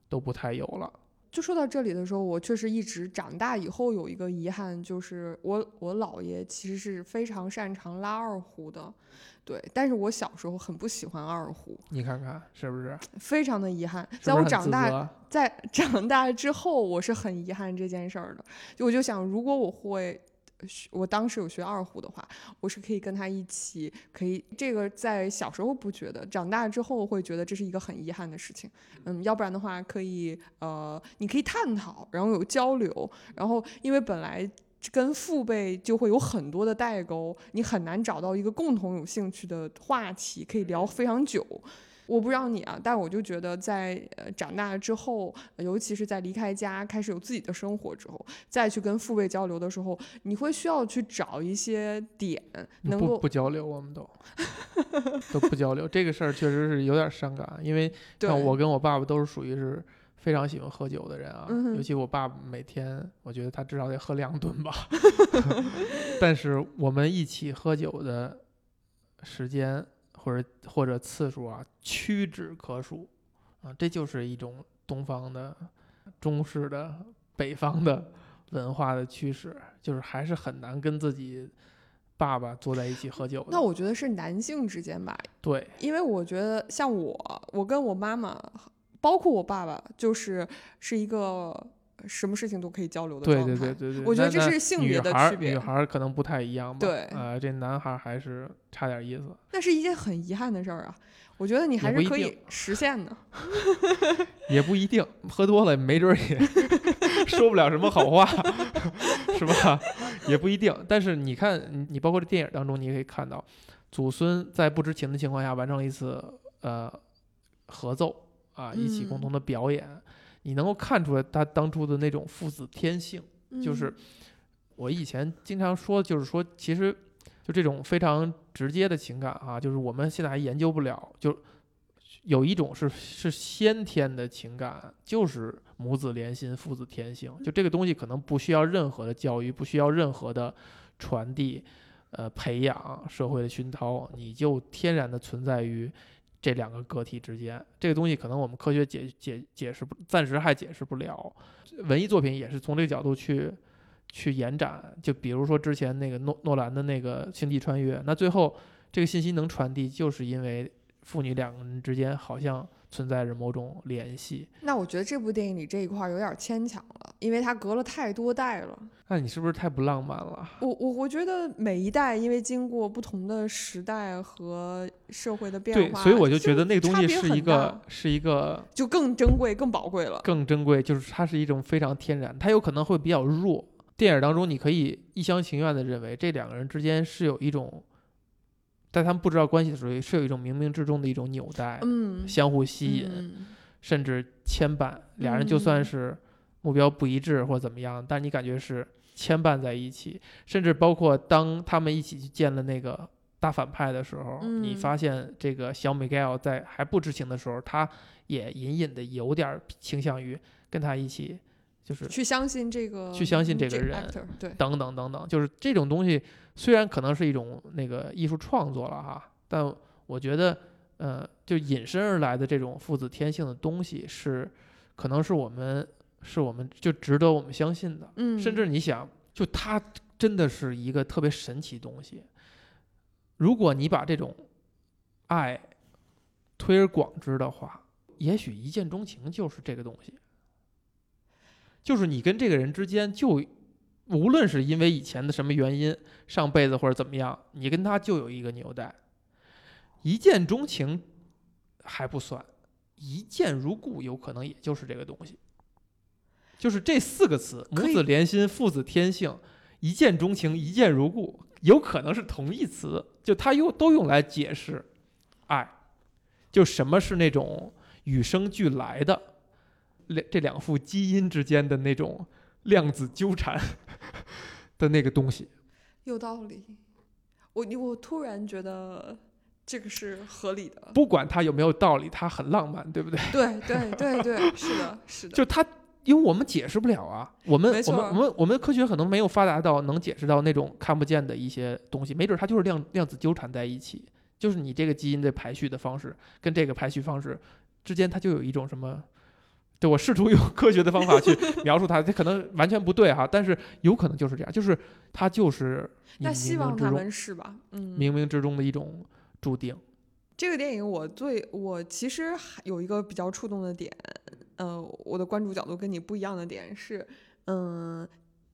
都不太有了。就说到这里的时候，我确实一直长大以后有一个遗憾，就是我我姥爷其实是非常擅长拉二胡的，对，但是我小时候很不喜欢二胡，你看看是不是？非常的遗憾。是在我长大，在 *laughs* 长大之后，我是很遗憾这件事儿的。就我就想，如果我会学，我当时有学二胡的话，我是可以跟他一起，可以这个在小时候不觉得，长大之后会觉得这是一个很遗憾的事情。嗯，要不然的话，可以呃，你可以探讨，然后有交流，然后因为本来。跟父辈就会有很多的代沟，你很难找到一个共同有兴趣的话题，可以聊非常久。我不知道你啊，但我就觉得在呃长大之后，呃尤其是在离开家开始有自己的生活之后，再去跟父辈交流的时候，你会需要去找一些点能不够不交流，我们都都不交流。这个事儿确实是有点伤感，因为像我跟我爸爸都是属于是非常喜欢喝酒的人啊，嗯尤其我爸爸每天，我觉得他至少得喝两顿吧。*laughs* *laughs* 但是我们一起喝酒的时间或者或者次数啊，屈指可数啊，这就是一种东方的、中式的、北方的文化的趋势，就是还是很难跟自己爸爸坐在一起喝酒的。那我觉得是男性之间吧，对，因为我觉得像我，我跟我妈妈，包括我爸爸，就是是一个什么事情都可以交流的对状态。对对对对，我觉得这是性别的区别女孩儿可能不太一样吧。对呃，这男孩儿还是差点意思。那是一件很遗憾的事儿啊。我觉得你还是可以实现的。*laughs* 也不一定，喝多了没准儿也 *laughs* 说不了什么好话，*laughs* 是吧？也不一定。但是你看，你你包括这电影当中，你也可以看到，祖孙在不知情的情况下完成了一次呃合奏啊，一起共嗯同的表演，你能够看出来他当初的那种父子天性。就是嗯我以前经常说，就是说，其实就这种非常直接的情感啊，就是我们现在还研究不了，就有一种是是先天的情感，就是母子连心、父子天性，就这个东西可能不需要任何的教育，不需要任何的传递、呃培养、社会的熏陶，你就天然的存在于。这两个个体之间，这个东西可能我们科学解解解释不，暂时还解释不了。文艺作品也是从这个角度去去延展，就比如说之前那个诺诺兰的那个《星际穿越》，那最后这个信息能传递，就是因为父女两个人之间好像存在着某种联系。那我觉得这部电影里这一块儿有点牵强了，因为它隔了太多代了。那你是不是太不浪漫了？我我我觉得每一代因为经过不同的时代和社会的变化对，化，所以我就觉得那个东西是一个是一个就更珍贵、更宝贵了。更珍贵，就是它是一种非常天然，它有可能会比较弱。电影当中，你可以一厢情愿的认为这两个人之间是有一种，在他们不知道关系的时候，是有一种冥冥之中的一种纽带，嗯，相互吸引，嗯。甚至牵绊。俩人就算嗯是目标不一致或怎么样，但你感觉是牵绊在一起，甚至包括当他们一起去见了那个大反派的时候，你嗯。发现这个小 Miguel 在还不知情的时候，他也隐隐的有点倾向于跟他一起，就是去相信这个，去相信这个这人 actor，对，等等等等，就是这种东西虽然可能是一种那个艺术创作了哈，但我觉得，呃，就引申而来的这种父子天性的东西是，可能是我们是我们就值得我们相信的，嗯，甚至你想，就它真的是一个特别神奇东西。如果你把这种爱推而广之的话，也许一见钟情就是这个东西，就是你跟这个人之间就无论是因为以前的什么原因，上辈子或者怎么样，你跟他就有一个纽带，一见钟情还不算，一见如故有可能也就是这个东西，就是这四个词：母子连心、父子天性、一见钟情、一见如故，有可能是同义词，就它用都用来解释爱，就什么是那种与生俱来的，两这两副基因之间的那种量子纠缠 *laughs* 的那个东西。有道理。我你我突然觉得这个是合理的。不管它有没有道理，它很浪漫，对不对？对对对对，是的，是的。就它，因为我们解释不了啊，我们我们我们我们科学可能没有发达到能解释到那种看不见的一些东西，没准它就是量量子纠缠在一起，就是你这个基因的排序的方式跟这个排序方式之间，它就有一种什么。对我试图用科学的方法去描述它，这可能完全不对哈，但是有可能就是这样，就是它就是那希望他们是吧？嗯，冥冥之中的一种注定。这个电影我最我其实还有一个比较触动的点，呃，我的关注角度跟你不一样的点是，嗯，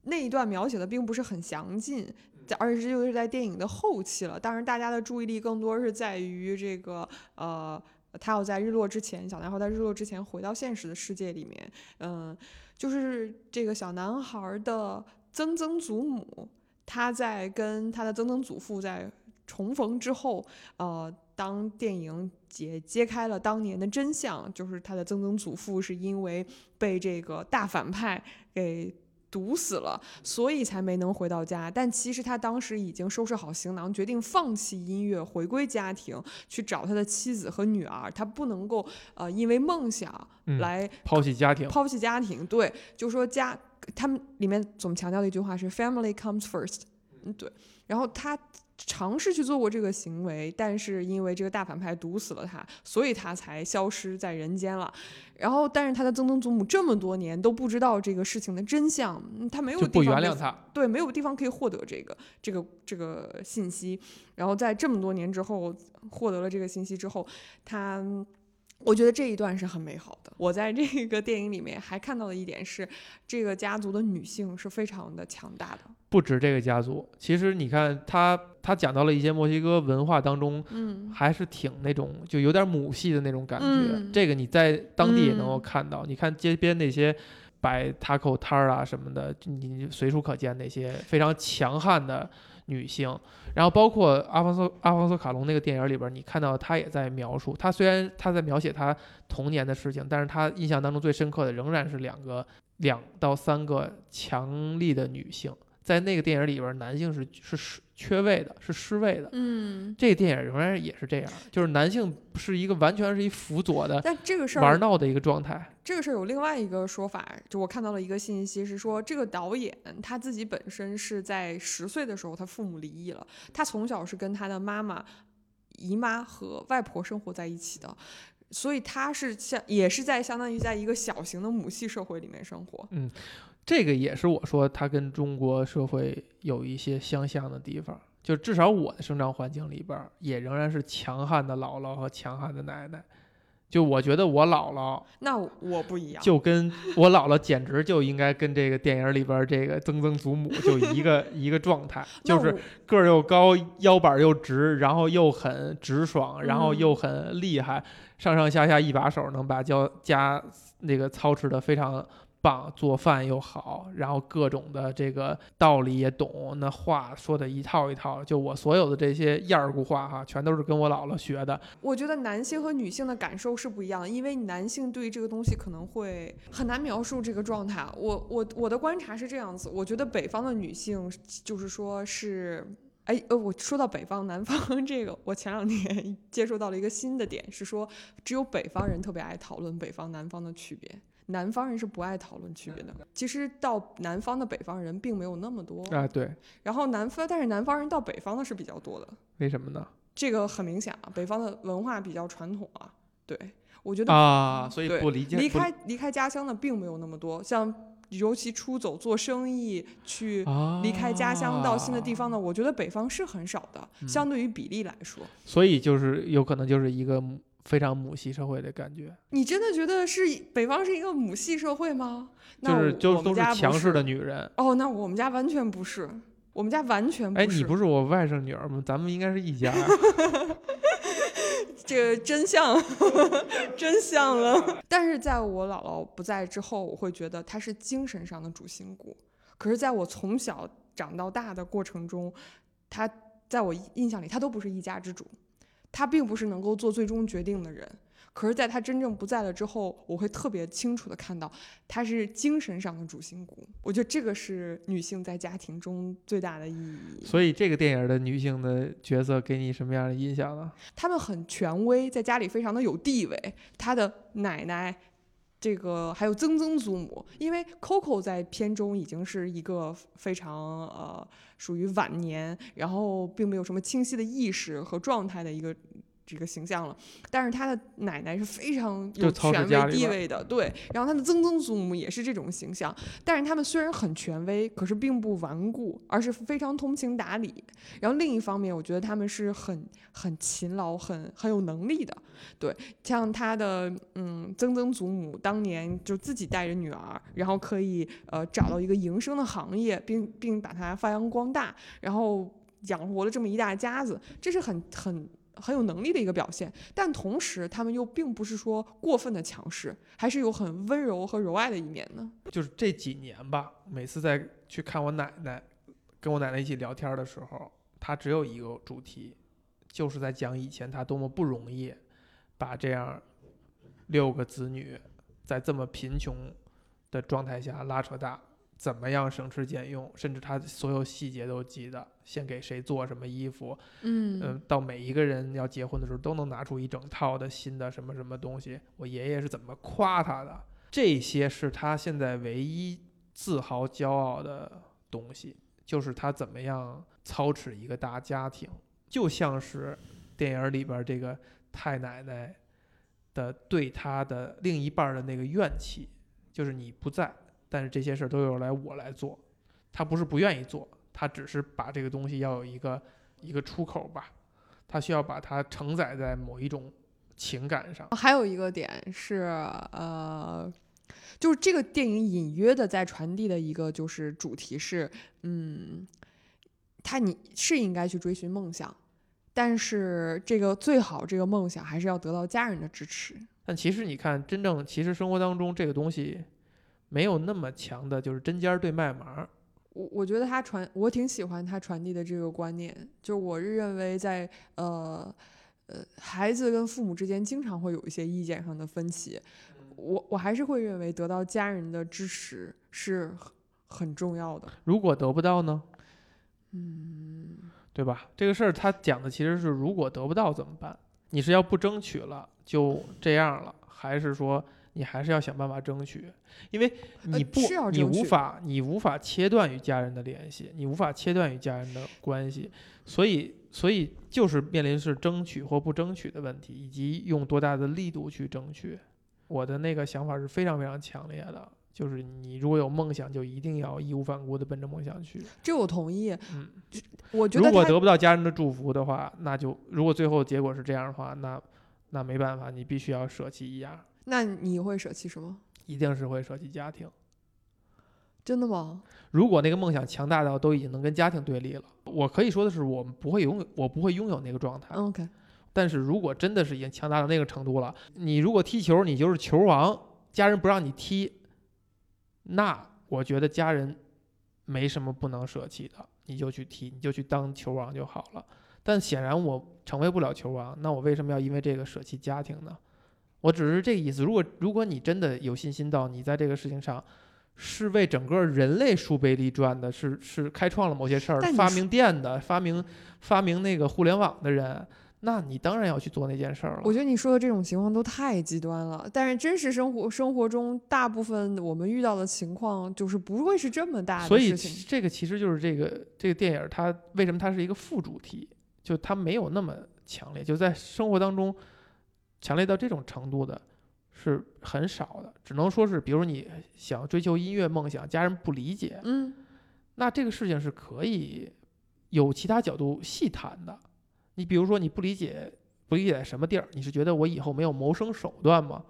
那一段描写的并不是很详尽，在而且这就是在电影的后期了。当然，大家的注意力更多是在于这个呃，他要在日落之前，小男孩在日落之前回到现实的世界里面，嗯、就是这个小男孩的曾曾祖母，他在跟他的曾曾祖父在重逢之后，呃，当电影揭揭开了当年的真相，就是他的曾曾祖父是因为被这个大反派给毒死了，所以才没能回到家。但其实他当时已经收拾好行囊，决定放弃音乐，回归家庭，去找他的妻子和女儿。他不能够呃因为梦想嗯来抛弃家庭，抛弃家庭，对，就说家，他们里面总强调的一句话是 “family comes first”，嗯，对。然后他尝试去做过这个行为，但是因为这个大反派毒死了他，所以他才消失在人间了。然后，但是他的曾曾祖母这么多年都不知道这个事情的真相，嗯他没有地方不原谅他。对，没有地方可以获得这个这个这个信息。然后在这么多年之后获得了这个信息之后，他，我觉得这一段是很美好的。我在这个电影里面还看到的一点是，这个家族的女性是非常的强大的。不止这个家族，其实你看他，他讲到了一些墨西哥文化当中，嗯，还是挺那种就有点母系的那种感觉。嗯这个你在当地也能够嗯看到，你看街边那些摆 taco 摊儿啊什么的，你随处可见那些非常强悍的女性。然后包括阿方索阿方索卡隆那个电影里边，你看到他也在描述，他虽然他在描写他童年的事情，但是他印象当中最深刻的仍然是两个两到三个强力的女性。在那个电影里边，男性是是是缺位的，是失位的。嗯，这个电影仍然也是这样，就是男性是一个完全是一辅佐的但这个事儿，玩闹的一个状态。这个事儿有另外一个说法，就我看到了一个信息是说，这个导演他自己本身是在十岁的时候，他父母离异了，他从小是跟他的妈妈、姨妈和外婆生活在一起的。所以他是像也是在相当于在一个小型的母系社会里面生活，这个也是我说它跟中国社会有一些相像的地方，就至少我的生长环境里边儿也仍然是强悍的姥姥和强悍的奶奶。就我觉得我姥姥那我不一样，就跟我姥姥简直就应该跟这个电影里边儿这个曾曾祖母就一个一个状态，*laughs* 就是个儿又高，腰板儿又直，然后又很直爽，然后嗯又很厉害，上上下下一把手能把家家那个操持的非常棒，做饭又好，然后各种的这个道理也懂，那话说的一套一套。就我所有的这些燕儿古话哈，全都是跟我姥姥学的。我觉得男性和女性的感受是不一样的，因为男性对这个东西可能会很难描述这个状态。我我我的观察是这样子，我觉得北方的女性就是说是。哎，呃，我说到北方、南方这个，我前两天接触到了一个新的点，是说只有北方人特别爱讨论北方、南方的区别，南方人是不爱讨论区别的。其实到南方的北方人并没有那么多，啊，对，然后南方，但是南方人到北方的是比较多的。为什么呢？这个很明显啊，北方的文化比较传统啊。对，我觉得啊，所以不理解，离开离开家乡的并没有那么多，像尤其出走做生意去啊，离开家乡到新的地方呢，我觉得北方是很少的，嗯相对于比例来说。所以就是有可能就是一个母非常母系社会的感觉，你真的觉得是北方是一个母系社会吗？那就是就是都是强势的女人。哦，那我们家完全不是，我们家完全不哎，是。你不是我外甥女儿吗？咱们应该是一家。*laughs* 这个真相，*laughs* 真相了。但是在我姥姥不在之后，我会觉得她是精神上的主心骨。可是在我从小长到大的过程中，她在我印象里，她都不是一家之主，她并不是能够做最终决定的人。可是，在她真正不在了之后，我会特别清楚的看到，她是精神上的主心骨。我觉得这个是女性在家庭中最大的意义。所以这个电影的女性的角色给你什么样的印象呢？她们很权威，在家里非常的有地位。她的奶奶，这个还有曾曾祖母，因为 Coco 在片中已经是一个非常呃属于晚年，然后并没有什么清晰的意识和状态的一个。这个形象了，但是他的奶奶是非常有权威地位的，对。然后他的曾曾祖母也是这种形象，但是他们虽然很权威，可是并不顽固，而是非常通情达理。然后另一方面，我觉得他们是很很勤劳、很很有能力的。对，像他的嗯曾曾祖母当年就自己带着女儿，然后可以呃找到一个营生的行业，并并把它发扬光大，然后养活了这么一大家子，这是很很。很有能力的一个表现，但同时他们又并不是说过分的强势，还是有很温柔和柔爱的一面呢。就是这几年吧，每次在去看我奶奶，跟我奶奶一起聊天的时候，她只有一个主题，就是在讲以前她多么不容易，把这样六个子女在这么贫穷的状态下拉扯大，怎么样省吃俭用，甚至他所有细节都记得，先给谁做什么衣服，嗯嗯，到每一个人要结婚的时候，都能拿出一整套的新的什么什么东西。我爷爷是怎么夸他的？这些是他现在唯一自豪、骄傲的东西，就是他怎么样操持一个大家庭，就像是电影里边这个太奶奶的对他的另一半儿的那个怨气，就是你不在，但是这些事儿都由来我来做。他不是不愿意做，他只是把这个东西要有一个一个出口吧，他需要把它承载在某一种情感上。还有一个点是，呃，就是这个电影隐约的在传递的一个就是主题是，嗯，他你是应该去追寻梦想，但是这个最好这个梦想还是要得到家人的支持。但其实你看，真正其实生活当中这个东西没有那么强的，就是针尖儿对麦芒儿。我我觉得他传，我挺喜欢他传递的这个观念，就我是认为在呃呃孩子跟父母之间经常会有一些意见上的分歧，我我还是会认为得到家人的支持是很很重要的。如果得不到呢，嗯，对吧？这个事儿他讲的其实是，如果得不到怎么办？你是要不争取了就这样了，还是说你还是要想办法争取？因为你不，你无法，你无法切断与家人的联系，你无法切断与家人的关系，所以，所以就是面临是争取或不争取的问题，以及用多大的力度去争取。我的那个想法是非常非常强烈的，就是你如果有梦想，就一定要义无反顾的奔着梦想去。这我同意。嗯，我觉得如果得不到家人的祝福的话，那就如果最后结果是这样的话，那那没办法，你必须要舍弃一样，那你会舍弃什么？一定是会舍弃家庭。真的吗？如果那个梦想强大到都已经能跟家庭对立了，我可以说的是，我们不会拥有，我不会拥有那个状态。OK，但是如果真的是已经强大到那个程度了，你如果踢球，你就是球王，家人不让你踢，那我觉得家人没什么不能舍弃的，你就去踢，你就去当球王就好了。但显然我成为不了球王，那我为什么要因为这个舍弃家庭呢？我只是这个意思。如果如果你真的有信心到你在这个事情上是为整个人类树碑立传的，是是开创了某些事儿发明电的，发明发明那个互联网的人，那你当然要去做那件事儿了。我觉得你说的这种情况都太极端了。但是真实生活生活中，大部分我们遇到的情况就是不会是这么大所以的事情。这个其实就是这个这个电影它为什么它是一个副主题，就它没有那么强烈，就在生活当中强烈到这种程度的是很少的，只能说是比如你想追求音乐梦想，家人不理解，嗯，那这个事情是可以有其他角度细谈的。你比如说你不理解不理解在什么地儿？你是觉得我以后没有谋生手段吗？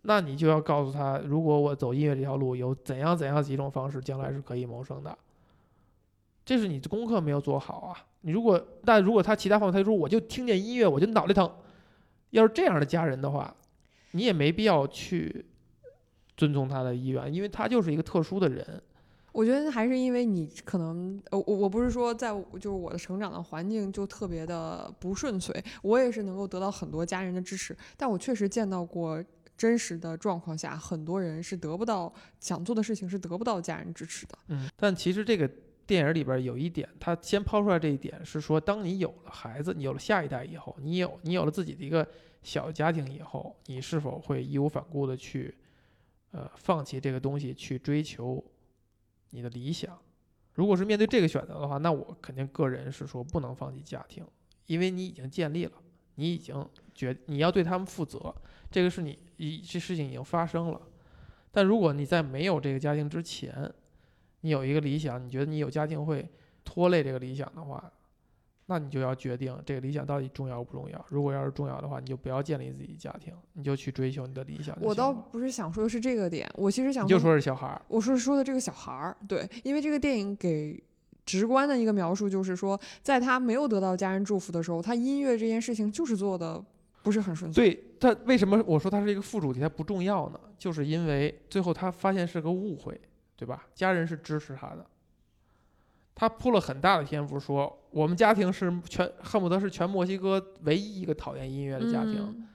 那你就要告诉他，如果我走音乐这条路，有怎样怎样几种方式，将来是可以谋生的。这是你的功课没有做好啊！你如果，但如果他其他方面，他说我就听见音乐我就脑袋疼，要是这样的家人的话，你也没必要去尊重他的意愿，因为他就是一个特殊的人。我觉得还是因为你可能，呃，我我不是说在就是我的成长的环境就特别的不顺遂，我也是能够得到很多家人的支持，但我确实见到过真实的状况下，很多人是得不到想做的事情是得不到家人支持的。嗯，但其实这个电影里边有一点，他先抛出来这一点是说，当你有了孩子，你有了下一代以后，你有你有了自己的一个小家庭以后，你是否会义无反顾的去，呃，放弃这个东西去追求？你的理想，如果是面对这个选择的话，那我肯定个人是说不能放弃家庭，因为你已经建立了，你已经决你要对他们负责，这个是你一这事情已经发生了。但如果你在没有这个家庭之前，你有一个理想，你觉得你有家庭会拖累这个理想的话。那你就要决定这个理想到底重要不重要。如果要是重要的话，你就不要建立自己家庭，你就去追求你的理想。我倒不是想说的是这个点，我其实想就说是小孩儿。我是说的这个小孩儿，对，因为这个电影给直观的一个描述就是说，在他没有得到家人祝福的时候，他音乐这件事情就是做的不是很顺遂。对他为什么我说他是一个副主题，他不重要呢？就是因为最后他发现是个误会，对吧？家人是支持他的。他铺了很大的篇幅说，我们家庭是全恨不得是全墨西哥唯一一个讨厌音乐的家庭。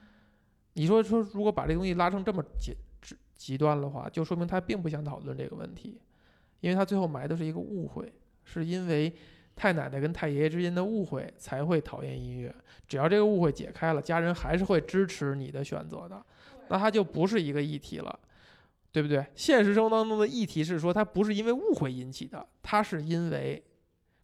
你说说，如果把这东西拉成这么极极极端的话，就说明他并不想讨论这个问题，因为他最后埋的是一个误会，是因为太奶奶跟太爷爷之间的误会才会讨厌音乐。只要这个误会解开了，家人还是会支持你的选择的，那他就不是一个议题了。对不对？现实生活当中的议题是说，它不是因为误会引起的，它是因为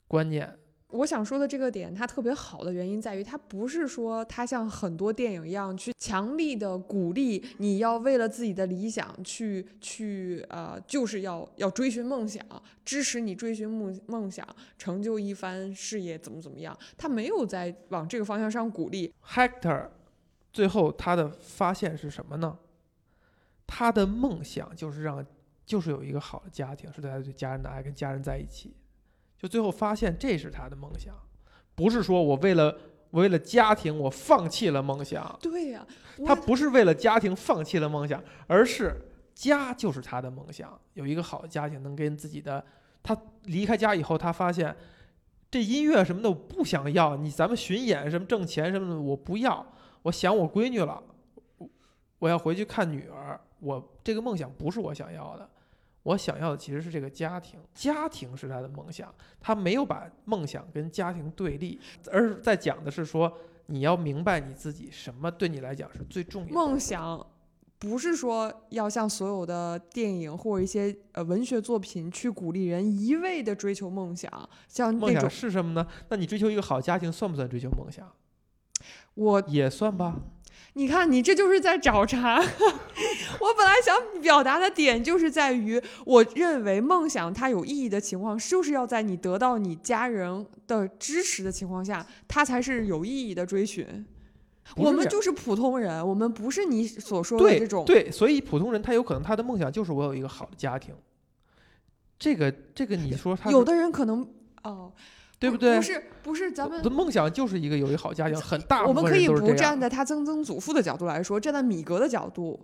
观念。我想说的这个点，它特别好的原因在于，它不是说它像很多电影一样去强力的鼓励你要为了自己的理想去去呃，就是要要追寻梦想，支持你追寻梦梦想，成就一番事业，怎么怎么样？他没有在往这个方向上鼓励。Hector 最后他的发现是什么呢？他的梦想就是让，就是有一个好的家庭，是他对家人的爱，跟家人在一起。就最后发现这是他的梦想，不是说我为了为了家庭我放弃了梦想。对呀，他不是为了家庭放弃了梦想，而是家就是他的梦想，有一个好的家庭能跟自己的。他离开家以后，他发现这音乐什么的我不想要，你咱们巡演什么挣钱什么的我不要，我想我闺女了，我要回去看女儿。我这个梦想不是我想要的，我想要的其实是这个家庭，家庭是他的梦想，他没有把梦想跟家庭对立，而在讲的是说你要明白你自己什么对你来讲是最重要的。梦想不是说要像所有的电影或者一些呃文学作品去鼓励人一味的追求梦想，像梦想是什么呢？那你追求一个好家庭算不算追求梦想？我也算吧。你看，你这就是在找茬。*laughs* 我本来想表达的点就是在于，我认为梦想它有意义的情况，就是要在你得到你家人的支持的情况下，它才是有意义的追寻。我们就是普通人，我们不是你所说的这种。对，所以普通人他有可能他的梦想就是我有一个好的家庭。这个，这个你说他有的人可能哦。对不对？不是不是，咱们的梦想就是一个有一个好家庭，很大我们可以不站在他曾曾祖父的角度来说，站在米格的角度，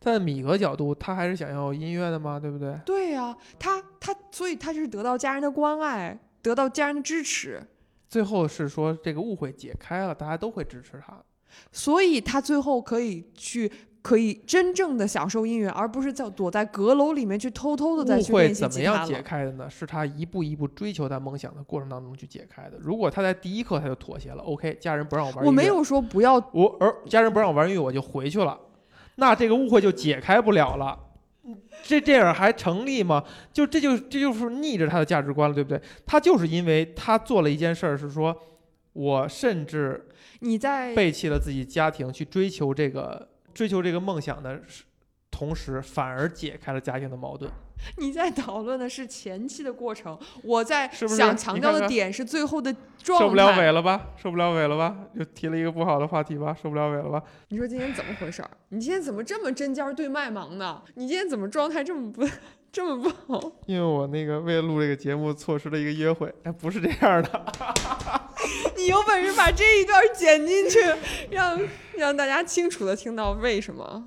在米格角度，他还是想要音乐的吗？对不对？对呀，他他所以他就是得到家人的关爱，得到家人的支持。最后是说这个误会解开了，大家都会支持他，所以他最后可以去。可以真正的享受音乐，而不是在躲在阁楼里面去偷偷的在去练习怎么样解开的呢？是他一步一步追求他梦想的过程当中去解开的。如果他在第一刻他就妥协了，OK，家人不让我玩，我没有说不要我，而家人不让我玩音乐，我就回去了，那这个误会就解开不了了。这这样还成立吗？就这就这就是逆着他的价值观了，对不对？他就是因为他做了一件事儿，是说我甚至你在背弃了自己家庭去追求这个。追求这个梦想的同时反而解开了家庭的矛盾。*laughs* 你在讨论的是前期的过程，我在想强调的点是最后的状态。受不了尾了吧？受不了尾了吧？又提了一个不好的话题吧？受不了尾了吧？你说今天怎么回事儿？你今天怎么这么针尖儿对麦芒呢？你今天怎么状态这么不这么不好？因为我那个为了录这个节目错失了一个约会，哎，不是这样的。*laughs* 你有本事把这一段剪进去，让让大家清楚的听到为什么。